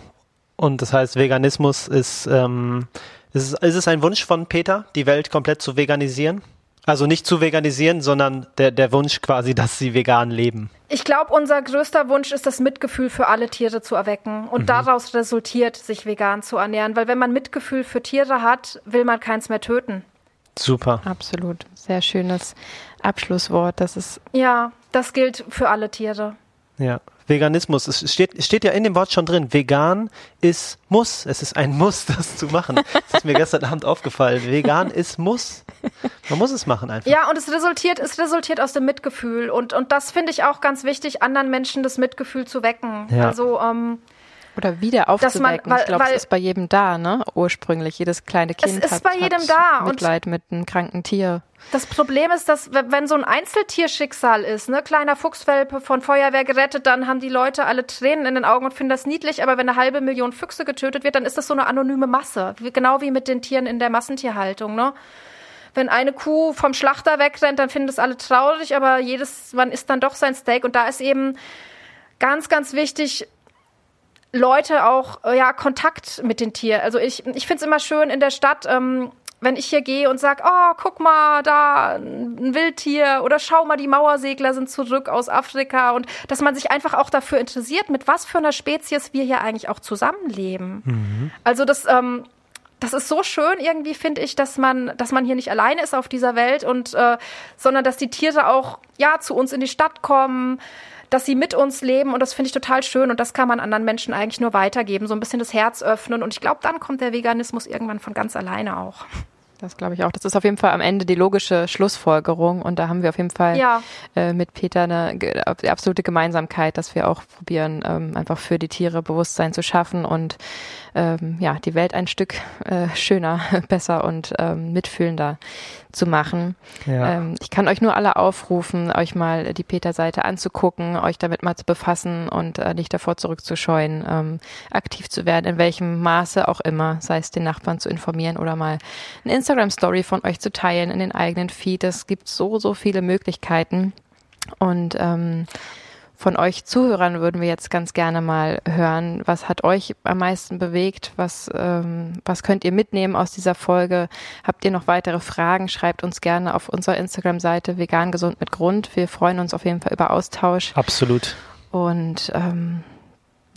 Und das heißt, Veganismus ist, ähm, ist, ist es ein Wunsch von Peter, die Welt komplett zu veganisieren? Also nicht zu veganisieren, sondern der, der Wunsch quasi, dass sie vegan leben. Ich glaube, unser größter Wunsch ist, das Mitgefühl für alle Tiere zu erwecken und mhm. daraus resultiert, sich vegan zu ernähren. Weil wenn man Mitgefühl für Tiere hat, will man keins mehr töten. Super. Absolut. Sehr schönes Abschlusswort. Das ist. Ja, das gilt für alle Tiere. Ja. Veganismus, es steht, steht ja in dem Wort schon drin, vegan ist muss. Es ist ein Muss, <laughs> das zu machen. Das ist mir gestern Abend aufgefallen. Vegan ist muss. Man muss es machen einfach. Ja, und es resultiert, es resultiert aus dem Mitgefühl. Und, und das finde ich auch ganz wichtig, anderen Menschen das Mitgefühl zu wecken. Ja. Also, ähm, oder wieder aufzuwecken. Man, weil, ich glaube, es ist bei jedem da, ne? Ursprünglich. Jedes kleine Kind es ist hat, bei jedem hat da. Mitleid mit einem kranken Tier. Das Problem ist, dass wenn so ein Einzeltierschicksal ist, ne, kleiner Fuchswelpe von Feuerwehr gerettet, dann haben die Leute alle Tränen in den Augen und finden das niedlich. Aber wenn eine halbe Million Füchse getötet wird, dann ist das so eine anonyme Masse. Genau wie mit den Tieren in der Massentierhaltung, ne? Wenn eine Kuh vom Schlachter wegrennt, dann finden das alle traurig, aber jedes, man isst dann doch sein Steak. Und da ist eben ganz, ganz wichtig, Leute auch äh, ja Kontakt mit den Tieren. Also ich, ich finde es immer schön in der Stadt, ähm, wenn ich hier gehe und sage, oh, guck mal, da ein Wildtier oder schau mal, die Mauersegler sind zurück aus Afrika und dass man sich einfach auch dafür interessiert, mit was für einer Spezies wir hier eigentlich auch zusammenleben. Mhm. Also das, ähm, das ist so schön irgendwie, finde ich, dass man, dass man hier nicht alleine ist auf dieser Welt und äh, sondern dass die Tiere auch ja zu uns in die Stadt kommen dass sie mit uns leben und das finde ich total schön und das kann man anderen Menschen eigentlich nur weitergeben, so ein bisschen das Herz öffnen und ich glaube, dann kommt der Veganismus irgendwann von ganz alleine auch. Das glaube ich auch. Das ist auf jeden Fall am Ende die logische Schlussfolgerung. Und da haben wir auf jeden Fall ja. äh, mit Peter eine absolute Gemeinsamkeit, dass wir auch probieren, ähm, einfach für die Tiere Bewusstsein zu schaffen und ähm, ja, die Welt ein Stück äh, schöner, <laughs> besser und ähm, mitfühlender zu machen. Ja. Ähm, ich kann euch nur alle aufrufen, euch mal die Peter-Seite anzugucken, euch damit mal zu befassen und äh, nicht davor zurückzuscheuen, ähm, aktiv zu werden, in welchem Maße auch immer, sei es den Nachbarn zu informieren oder mal eine Instagram-Story von euch zu teilen in den eigenen Feed. Es gibt so, so viele Möglichkeiten. Und ähm, von euch Zuhörern würden wir jetzt ganz gerne mal hören. Was hat euch am meisten bewegt? Was, ähm, was könnt ihr mitnehmen aus dieser Folge? Habt ihr noch weitere Fragen? Schreibt uns gerne auf unserer Instagram-Seite vegan gesund mit Grund. Wir freuen uns auf jeden Fall über Austausch. Absolut. Und ähm,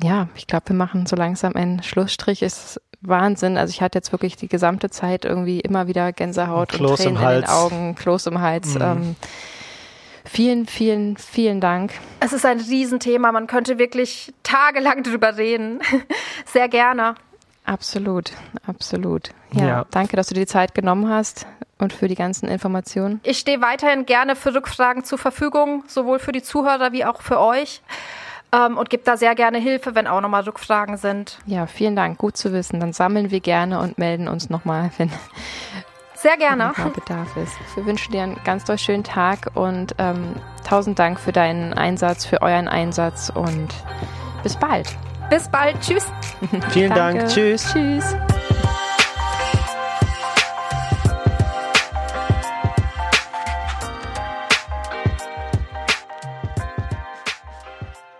ja, ich glaube, wir machen so langsam einen Schlussstrich. Ist Wahnsinn. Also ich hatte jetzt wirklich die gesamte Zeit irgendwie immer wieder Gänsehaut und, und Tränen in den Augen, Kloß im Hals. Mhm. Ähm, Vielen, vielen, vielen Dank. Es ist ein Riesenthema. Man könnte wirklich tagelang drüber reden. <laughs> Sehr gerne. Absolut, absolut. Ja, ja, danke, dass du dir die Zeit genommen hast und für die ganzen Informationen. Ich stehe weiterhin gerne für Rückfragen zur Verfügung, sowohl für die Zuhörer wie auch für euch. Ähm, und gebe da sehr gerne Hilfe, wenn auch nochmal Rückfragen sind. Ja, vielen Dank. Gut zu wissen. Dann sammeln wir gerne und melden uns nochmal, <laughs> wenn, sehr gerne. Bedarf ist. Wir wünschen dir einen ganz doll schönen Tag und ähm, tausend Dank für deinen Einsatz, für euren Einsatz und bis bald. Bis bald. Tschüss. Vielen Dank. Tschüss. Tschüss.